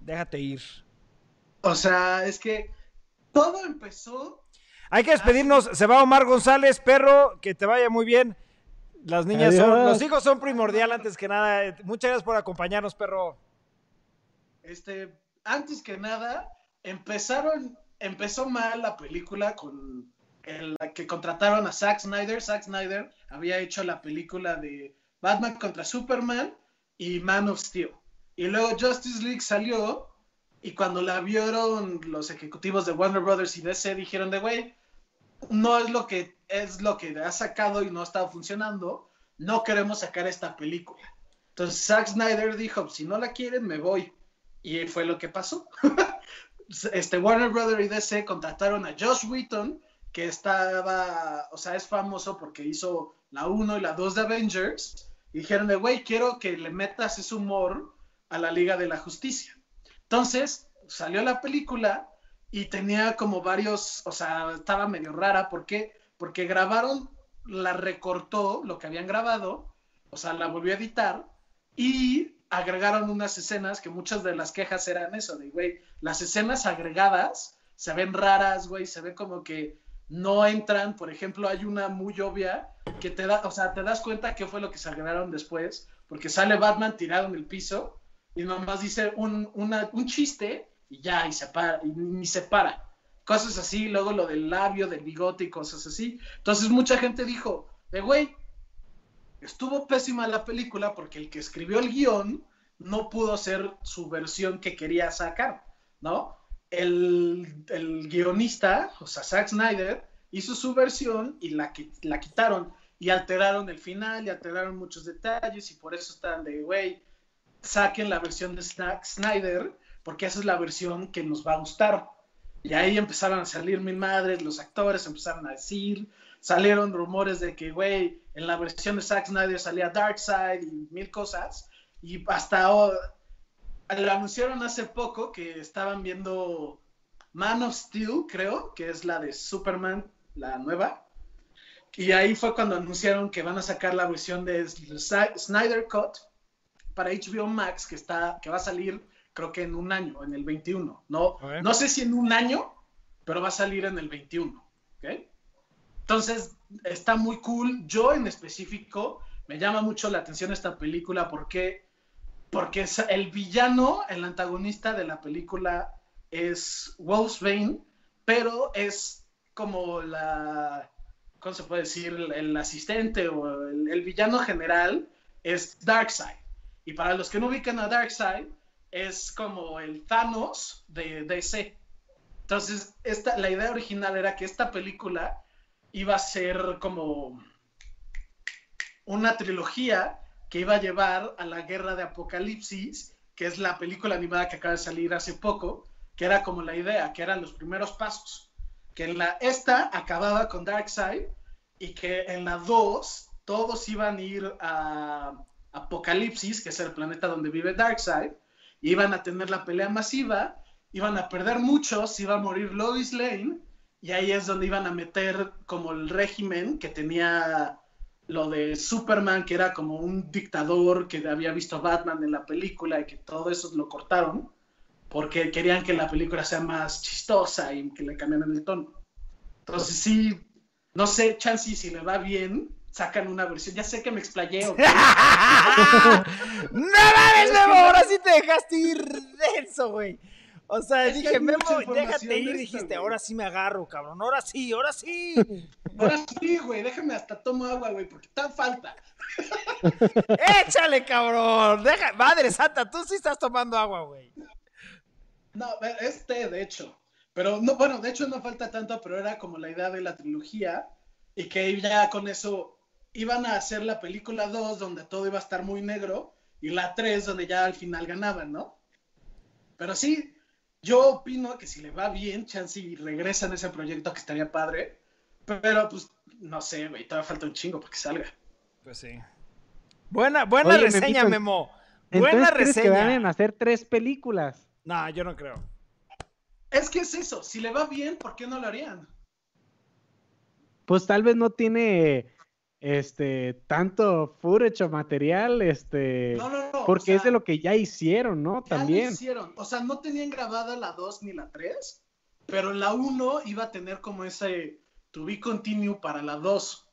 déjate ir. O sea, es que todo empezó. Hay que despedirnos. Se va Omar González, perro, que te vaya muy bien. Las niñas son, los hijos son primordial antes que nada. Muchas gracias por acompañarnos, perro. Este, antes que nada, empezaron, empezó mal la película con el que contrataron a Zack Snyder. Zack Snyder había hecho la película de Batman contra Superman y Man of Steel. Y luego Justice League salió y cuando la vieron los ejecutivos de Warner Brothers y DC, dijeron de, güey, no es lo que es lo que ha sacado y no estado funcionando, no queremos sacar esta película. Entonces Zack Snyder dijo, si no la quieren, me voy. Y fue lo que pasó. este Warner Brothers y DC contrataron a Josh Wheaton, que estaba, o sea, es famoso porque hizo la 1 y la 2 de Avengers, y dijeron de, güey, quiero que le metas ese humor a la Liga de la Justicia. Entonces, salió la película y tenía como varios, o sea, estaba medio rara. ¿Por qué? Porque grabaron, la recortó lo que habían grabado, o sea, la volvió a editar y agregaron unas escenas que muchas de las quejas eran eso, de, güey, las escenas agregadas se ven raras, güey, se ve como que no entran, por ejemplo, hay una muy obvia que te da, o sea, te das cuenta qué fue lo que se agregaron después, porque sale Batman tirado en el piso y nomás dice un, un chiste y ya, y se para, y ni se para. Cosas así, luego lo del labio, del bigote y cosas así. Entonces mucha gente dijo, de güey, estuvo pésima la película porque el que escribió el guion no pudo hacer su versión que quería sacar, ¿no? El, el guionista, o sea, Zack Snyder, hizo su versión y la, la quitaron y alteraron el final y alteraron muchos detalles y por eso están de, güey, saquen la versión de Snack Snyder, porque esa es la versión que nos va a gustar. Y ahí empezaron a salir mil madres, los actores empezaron a decir, salieron rumores de que, güey, en la versión de Zack Snyder salía Darkseid y mil cosas. Y hasta lo anunciaron hace poco que estaban viendo Man of Steel, creo, que es la de Superman, la nueva. Y ahí fue cuando anunciaron que van a sacar la versión de Snyder Cut, para HBO Max que, está, que va a salir creo que en un año, en el 21. No, no sé si en un año, pero va a salir en el 21. Entonces, está muy cool. Yo en específico me llama mucho la atención esta película porque, porque el villano, el antagonista de la película es Wolfsbane, pero es como la ¿cómo se puede decir? El, asistente o el, villano general es Darkseid. Y para los que no ubican a Darkseid, es como el Thanos de DC. Entonces, esta, la idea original era que esta película iba a ser como una trilogía que iba a llevar a la guerra de Apocalipsis, que es la película animada que acaba de salir hace poco, que era como la idea, que eran los primeros pasos. Que en la esta acababa con Darkseid y que en la 2 todos iban a ir a Apocalipsis, que es el planeta donde vive Darkseid, iban a tener la pelea masiva, iban a perder muchos, iba a morir Lois Lane, y ahí es donde iban a meter como el régimen que tenía lo de Superman, que era como un dictador que había visto a Batman en la película y que todo eso lo cortaron, porque querían que la película sea más chistosa y que le cambiaran el tono. Entonces sí, no sé, Chansey, si le va bien, sacan una versión. Ya sé que me explayé. ¡No mames, Memo! Ahora sí te dejaste ir denso, güey. O sea, dije, Memo, déjate ir. dijiste, ahora sí me agarro, cabrón. Ahora sí, ahora sí. Ahora sí, güey. Déjame hasta tomo agua, güey, porque está falta. Échale, cabrón. Deja... Madre santa, tú sí estás tomando agua, güey. No, es té, de hecho. Pero no, bueno, de hecho no falta tanto, pero era como la idea de la trilogía y que ya con eso iban a hacer la película 2 donde todo iba a estar muy negro y la 3 donde ya al final ganaban, ¿no? Pero sí, yo opino que si le va bien, chance regresa en ese proyecto que estaría padre, pero pues no sé, güey, todavía falta un chingo para que salga. Pues sí. Buena, buena reseña, Memo. Buena ¿crees reseña. que van a hacer tres películas? No, yo no creo. Es que es eso, si le va bien, ¿por qué no lo harían? Pues tal vez no tiene este, tanto footage o material, este, porque es de lo que ya hicieron, ¿no? También. hicieron, o sea, no tenían grabada la 2 ni la 3, pero la 1 iba a tener como ese to be continue para la 2.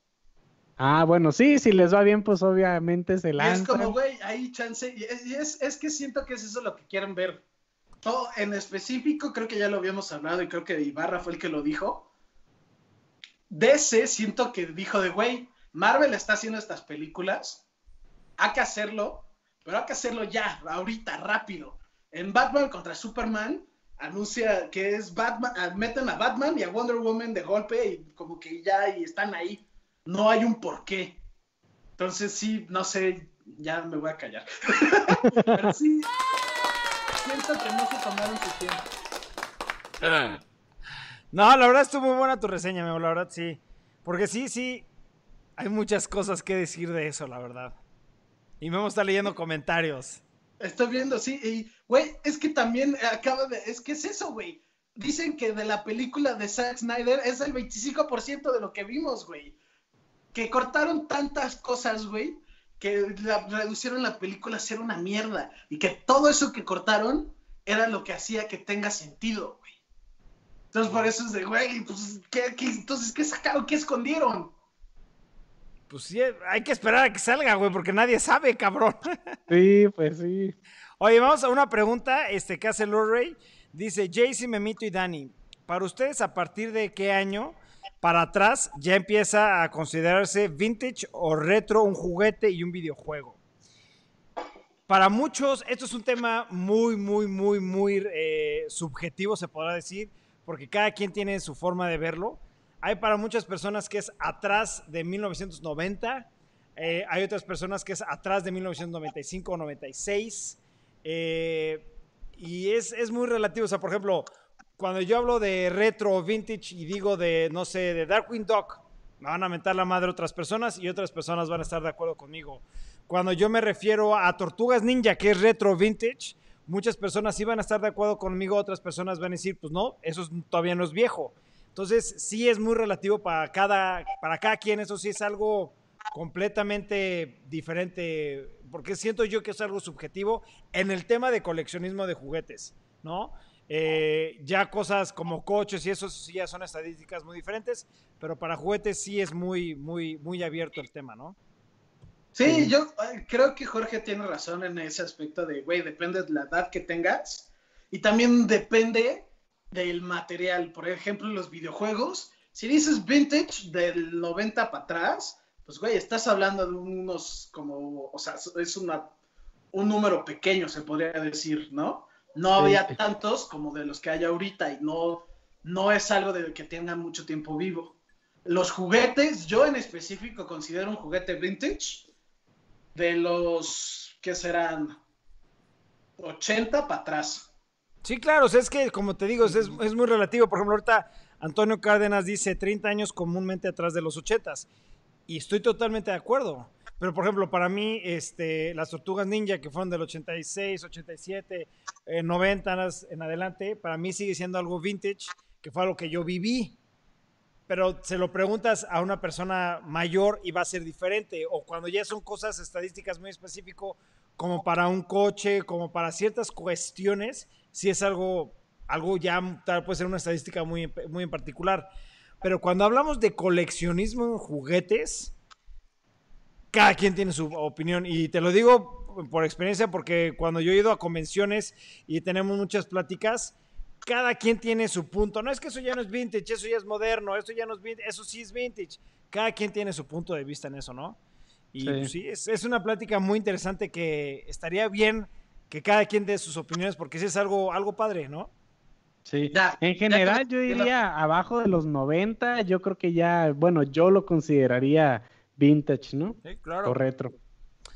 Ah, bueno, sí, si les va bien, pues obviamente se la. Es como, güey, hay chance, y es, es, que siento que es eso lo que quieren ver. Todo, en específico, creo que ya lo habíamos hablado y creo que Ibarra fue el que lo dijo. DC siento que dijo de, güey, Marvel está haciendo estas películas, hay que hacerlo, pero hay que hacerlo ya, ahorita, rápido. En Batman contra Superman anuncia que es Batman, ah, meten a Batman y a Wonder Woman de golpe y como que ya y están ahí. No hay un porqué. Entonces sí, no sé, ya me voy a callar. pero sí, siento que no se tomaron su tiempo. No, la verdad estuvo muy buena tu reseña, la verdad sí. Porque sí, sí, hay muchas cosas que decir de eso, la verdad. Y me está leyendo comentarios. Estoy viendo, sí. Y, güey, es que también acaba de. Es que es eso, güey. Dicen que de la película de Zack Snyder es el 25% de lo que vimos, güey. Que cortaron tantas cosas, güey, que reducieron la película a ser una mierda. Y que todo eso que cortaron era lo que hacía que tenga sentido, güey. Entonces, por eso es de, güey, pues, ¿qué, qué, entonces, ¿qué sacaron? ¿Qué escondieron? Pues sí, hay que esperar a que salga, güey, porque nadie sabe, cabrón. Sí, pues sí. Oye, vamos a una pregunta este, que hace Lorray. Dice Jaycee, Memito y Dani, para ustedes, ¿a partir de qué año para atrás ya empieza a considerarse vintage o retro un juguete y un videojuego? Para muchos, esto es un tema muy, muy, muy, muy eh, subjetivo, se podrá decir, porque cada quien tiene su forma de verlo. Hay para muchas personas que es atrás de 1990. Eh, hay otras personas que es atrás de 1995 o 96. Eh, y es, es, muy relativo. O sea, por ejemplo, cuando yo hablo de retro vintage y digo de, no sé, de Darkwing Duck, me van a mentar la madre otras personas y otras personas van a estar de acuerdo conmigo. Cuando yo me refiero a Tortugas Ninja, que es retro vintage, muchas personas sí van a estar de acuerdo conmigo, otras personas van a decir, pues no, eso todavía no es viejo. Entonces, sí es muy relativo para cada, para cada quien, eso sí es algo completamente diferente, porque siento yo que es algo subjetivo en el tema de coleccionismo de juguetes, ¿no? Eh, ya cosas como coches y eso sí ya son estadísticas muy diferentes, pero para juguetes sí es muy, muy, muy abierto el tema, ¿no? Sí, yo eh, creo que Jorge tiene razón en ese aspecto de, güey, depende de la edad que tengas y también depende del material. Por ejemplo, los videojuegos Si dices vintage del 90 para atrás, pues güey, estás hablando de unos como, o sea, es una, un número pequeño, se podría decir, ¿no? No había tantos como de los que hay ahorita y no, no es algo de que tengan mucho tiempo vivo. Los juguetes, yo en específico considero un juguete vintage de los que serán 80 para atrás. Sí, claro, es que como te digo, es, es, muy relativo. Por ejemplo, ahorita Antonio Cárdenas dice 30 años comúnmente atrás de los 80 y estoy totalmente de acuerdo. Pero, por ejemplo, para mí, este, las tortugas ninja que fueron del 86, 87, 90 en adelante, para mí sigue siendo algo vintage, que fue algo que yo viví. Pero se lo preguntas a una persona mayor y va a ser diferente. O cuando ya son cosas estadísticas muy específicas, como para un coche, como para ciertas cuestiones, si es algo, algo ya tal puede ser una estadística muy, muy en particular. Pero cuando hablamos de coleccionismo en juguetes, cada quien tiene su opinión. Y te lo digo por experiencia, porque cuando yo he ido a convenciones y tenemos muchas pláticas, cada quien tiene su punto. No es que eso ya no es vintage, eso ya es moderno, eso ya no es vintage, eso sí es vintage. Cada quien tiene su punto de vista en eso, ¿no? Y sí, pues, es, una plática muy interesante que estaría bien que cada quien dé sus opiniones porque sí es algo, algo padre, ¿no? Sí, en general yo diría abajo de los 90, yo creo que ya, bueno, yo lo consideraría vintage, ¿no? Sí, claro. O retro.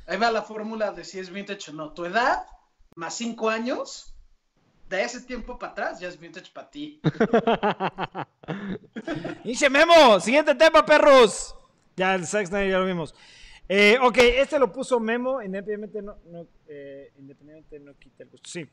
Ahí va la fórmula de si es vintage o no. Tu edad más 5 años, de ese tiempo para atrás ya es vintage para ti. Dice Memo, siguiente tema, perros. Ya el Zack ya lo vimos. Eh, ok, este lo puso Memo, independientemente no, no, eh, independientemente no quita el gusto. Sí.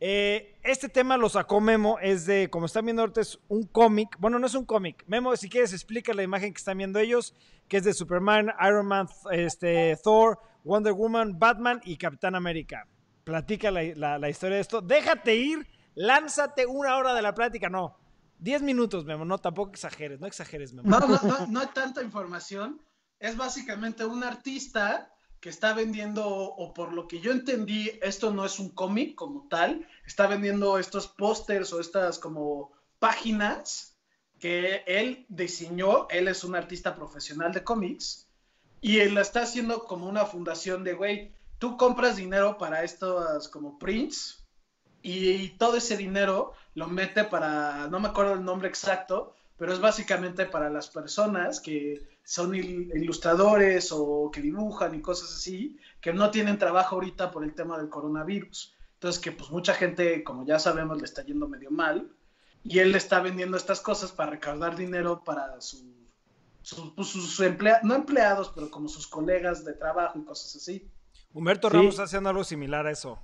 Eh, este tema lo sacó Memo, es de, como están viendo ahorita, es un cómic. Bueno, no es un cómic. Memo, si quieres, explica la imagen que están viendo ellos, que es de Superman, Iron Man, este, Thor, Wonder Woman, Batman y Capitán América. Platica la, historia de esto. Déjate ir, lánzate una hora de la plática. No, diez minutos, Memo. No, tampoco exageres, no exageres, Memo. No, no, no, no hay tanta información es básicamente un artista que está vendiendo, o por lo que yo entendí, esto no es un cómic como tal, está vendiendo estos pósters o estas como páginas que él diseñó, él es un artista profesional de cómics, y él está haciendo como una fundación de, güey, tú compras dinero para estos como prints, y todo ese dinero lo mete para, no me acuerdo el nombre exacto, pero es básicamente para las personas que son ilustradores o que dibujan y cosas así, que no tienen trabajo ahorita por el tema del coronavirus. Entonces que pues mucha gente, como ya sabemos, le está yendo medio mal y él le está vendiendo estas cosas para recaudar dinero para su, pues, sus no empleados, pero como sus colegas de trabajo y cosas así. Humberto Ramos está haciendo algo similar a eso.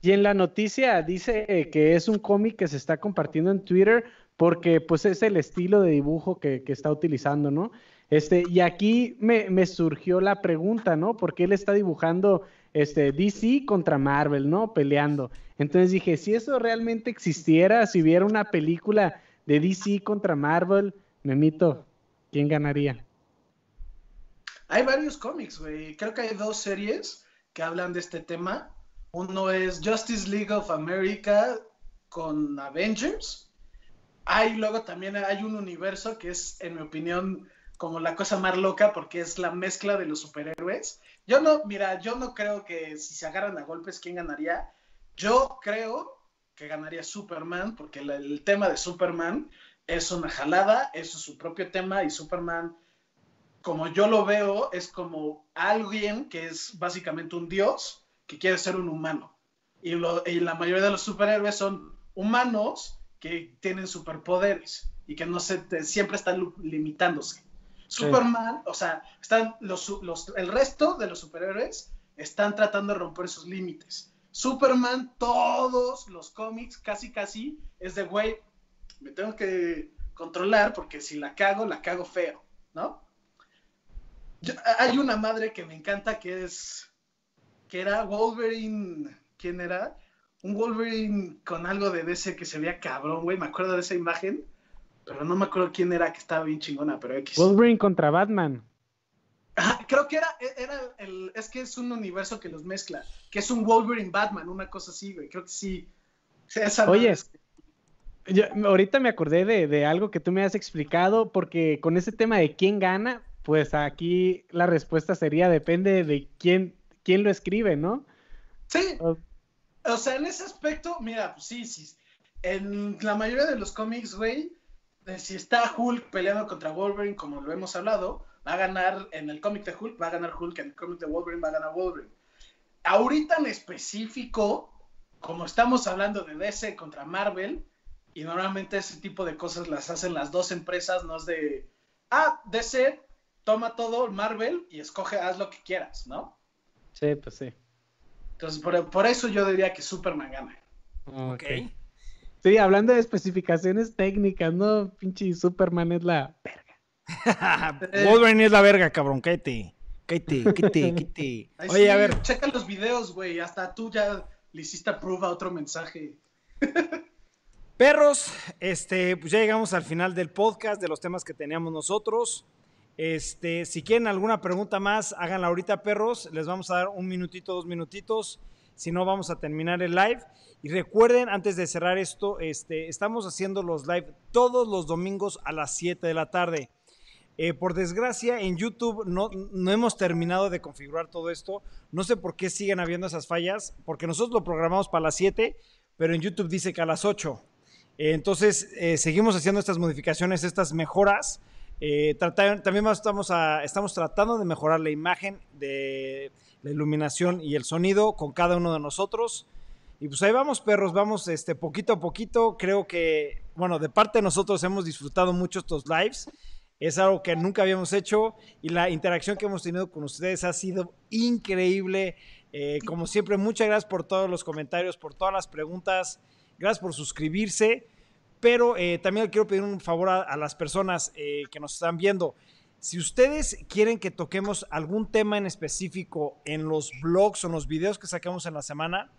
Y en la noticia dice que es un cómic que se está compartiendo en Twitter porque pues es el estilo de dibujo que, que está utilizando, ¿no? Este, y aquí me, surgió la pregunta, ¿no? Porque él está dibujando este, DC contra Marvel, ¿no? Peleando. Entonces dije, si eso realmente existiera, si hubiera una película de DC contra Marvel, Memito, ¿quién ganaría? Hay varios cómics, güey. Creo que hay dos series que hablan de este tema. Uno es Justice League of America con Avengers. Hay luego también hay un universo que es, en mi opinión, como la cosa más loca porque es la mezcla de los superhéroes. Yo no, mira, yo no creo que si se agarran a golpes, ¿quién ganaría? Yo creo que ganaría Superman porque el, tema de Superman es una jalada, eso es su propio tema y Superman, como yo lo veo, es como alguien que es básicamente un dios que quiere ser un humano. Y, la mayoría de los superhéroes son humanos que tienen superpoderes y que no se, siempre están limitándose. Superman, o sea, están los, el resto de los superhéroes están tratando de romper esos límites. Superman, todos los cómics, casi casi, es de, güey, me tengo que controlar porque si la cago, la cago feo, ¿no? hay una madre que me encanta que es, que era Wolverine, ¿quién era? Un Wolverine con algo de DC que se veía cabrón, güey, me acuerdo de esa imagen pero no me acuerdo quién era que estaba bien chingona, pero X. Wolverine contra Batman. creo que era, era el, es que es un universo que los mezcla, que es un Wolverine Batman, una cosa así, güey, creo que sí. Oye, Yo, ahorita me acordé de, de algo que tú me has explicado, porque con ese tema de quién gana, pues aquí la respuesta sería depende de quién, quién lo escribe, ¿no? Sí, O- o sea, en ese aspecto, mira, pues sí, sí. En la mayoría de los cómics, güey, de si está Hulk peleando contra Wolverine, como lo hemos hablado, va a ganar en el cómic de Hulk, va a ganar Hulk, en el cómic de Wolverine va a ganar Wolverine. Ahorita en específico, como estamos hablando de DC contra Marvel, y normalmente ese tipo de cosas las hacen las dos empresas, no es de, ah, DC, toma todo Marvel y escoge, haz lo que quieras, ¿no? Sí, pues sí. Entonces, por, por eso yo diría que Superman gana. Ok. Sí, hablando de especificaciones técnicas, ¿no? Pinche Superman es la verga. Wolverine es la verga, cabrón. Cállate. Cállate, cállate, cállate. Oye, sí, a ver. Checa los videos, güey. Hasta tú ya le hiciste approve a otro mensaje. Perros, este, pues ya llegamos al final del podcast de los temas que teníamos nosotros. Este, si quieren alguna pregunta más, háganla ahorita, perros. Les vamos a dar un minutito, dos minutitos. Si no, vamos a terminar el live. Y recuerden, antes de cerrar esto, este, estamos haciendo los live todos los domingos a las 7 de la tarde. Eh, por desgracia, en YouTube no, no hemos terminado de configurar todo esto. No sé por qué siguen habiendo esas fallas, porque nosotros lo programamos para las 7, pero en YouTube dice que a las 8. Eh, entonces, eh, seguimos haciendo estas modificaciones, estas mejoras. Eh, trata- también estamos, estamos tratando de mejorar la imagen, de la iluminación y el sonido con cada uno de nosotros. Y pues ahí vamos, perros, vamos este, poquito a poquito. Creo que, bueno, de parte de nosotros hemos disfrutado mucho estos lives. Es algo que nunca habíamos hecho y la interacción que hemos tenido con ustedes ha sido increíble. Eh, como siempre, muchas gracias por todos los comentarios, por todas las preguntas. Gracias por suscribirse. Pero eh, también quiero pedir un favor a, a las personas eh, que nos están viendo. Si ustedes quieren que toquemos algún tema en específico en los blogs o en los videos que sacamos en la semana,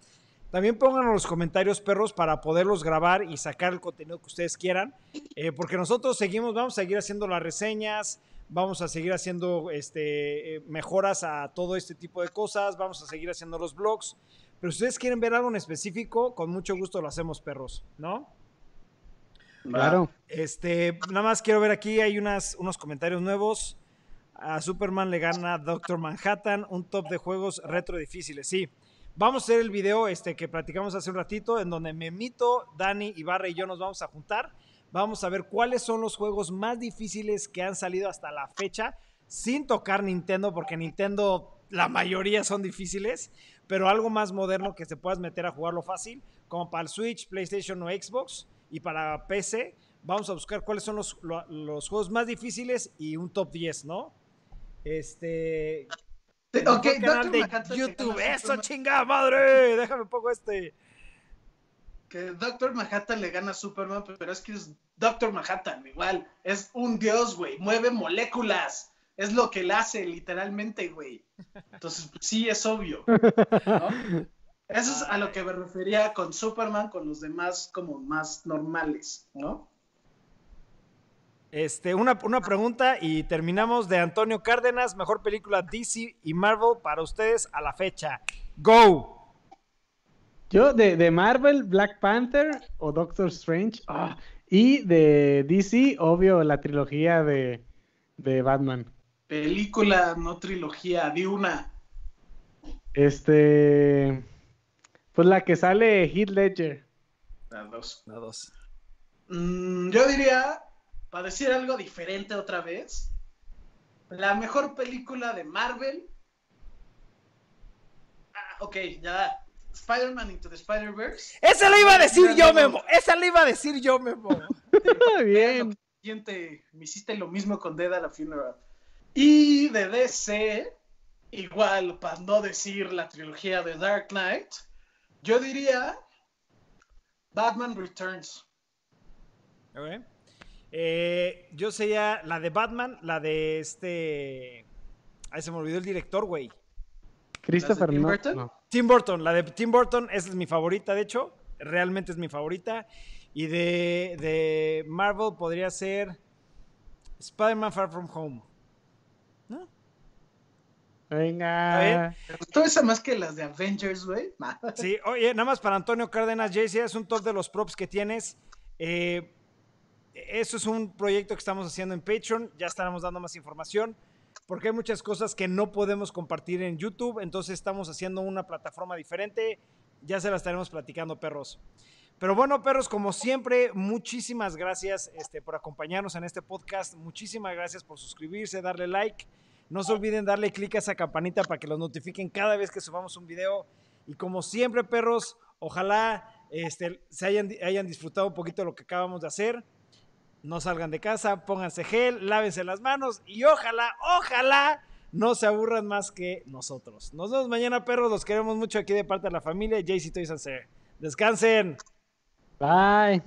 también pónganlo en los comentarios, perros, para poderlos grabar y sacar el contenido que ustedes quieran. Eh, porque nosotros seguimos, vamos a seguir haciendo las reseñas, vamos a seguir haciendo este, eh, mejoras a todo este tipo de cosas, vamos a seguir haciendo los blogs. Pero si ustedes quieren ver algo en específico, con mucho gusto lo hacemos, perros, ¿no? Claro. Este, nada más quiero ver aquí, hay unas, unos comentarios nuevos. A Superman le gana Doctor Manhattan, un top de juegos retro difíciles. Sí, vamos a hacer el video este, que platicamos hace un ratito, en donde Memito, Dani, Ibarra y yo nos vamos a juntar. Vamos a ver cuáles son los juegos más difíciles que han salido hasta la fecha, sin tocar Nintendo, porque Nintendo la mayoría son difíciles, pero algo más moderno que se puedas meter a jugarlo fácil, como para el Switch, PlayStation o Xbox y para PC. Vamos a buscar cuáles son los, lo- los juegos más difíciles y un top 10, ¿no? Este. Sí, ok, canal Dr. de YouTube. Eso, chingada madre. Déjame pongo este. Que Doctor Manhattan le gana a Superman, pero es que es Doctor Manhattan, igual. Es un dios, güey. Mueve moléculas. Es lo que él hace, literalmente, güey. Entonces, pues, sí, es obvio. ¿no? Eso es a lo que me refería con Superman, con los demás como más normales, ¿no? Este, una, una pregunta y terminamos de Antonio Cárdenas, mejor película DC y Marvel para ustedes a la fecha. Go. Yo de, de Marvel, Black Panther o Doctor Strange. ah, y de DC, obvio, la trilogía de, de Batman. Película, no trilogía, di una. Este. Pues la que sale Heath Ledger. La dos. La dos. Mm, yo diría, para decir algo diferente otra vez, la mejor película de Marvel. Ah, ok, ya. Spider-Man Into the Spider-Verse. Esa le iba a decir yo. Memo. Esa le iba a decir yo, Memo. Bien. Siguiente, me hiciste lo mismo con Dead at a Funeral. Y de DC, igual, para no decir la trilogía de Dark Knight, yo diría Batman Returns. Ok. Eh, yo sería la de Batman, la de este. Ay, se me olvidó el director, güey. Christopher Tim Burton? no. Tim Burton, la de Tim Burton, esa es mi favorita, de hecho. Realmente es mi favorita. Y de, de Marvel podría ser Spider-Man Far From Home. Venga. ¿Te gustó esa más que las de Avengers, güey? Sí, oye, nada más para Antonio Cárdenas, JC, es un top de los props que tienes. Eh, eso es un proyecto que estamos haciendo en Patreon. Ya estaremos dando más información porque hay muchas cosas que no podemos compartir en YouTube. Entonces estamos haciendo una plataforma diferente. Ya se la estaremos platicando, perros. Pero bueno, perros, como siempre, muchísimas gracias este, por acompañarnos en este podcast. Muchísimas gracias por suscribirse, darle like. No se olviden darle clic a esa campanita para que los notifiquen cada vez que subamos un video. Y como siempre, perros, ojalá este, se hayan, disfrutado un poquito de lo que acabamos de hacer. No salgan de casa, pónganse gel, lávense las manos y ojalá, ojalá no se aburran más que nosotros. Nos vemos mañana, perros. Los queremos mucho aquí de parte de la familia. JC Toys Descansen. Bye.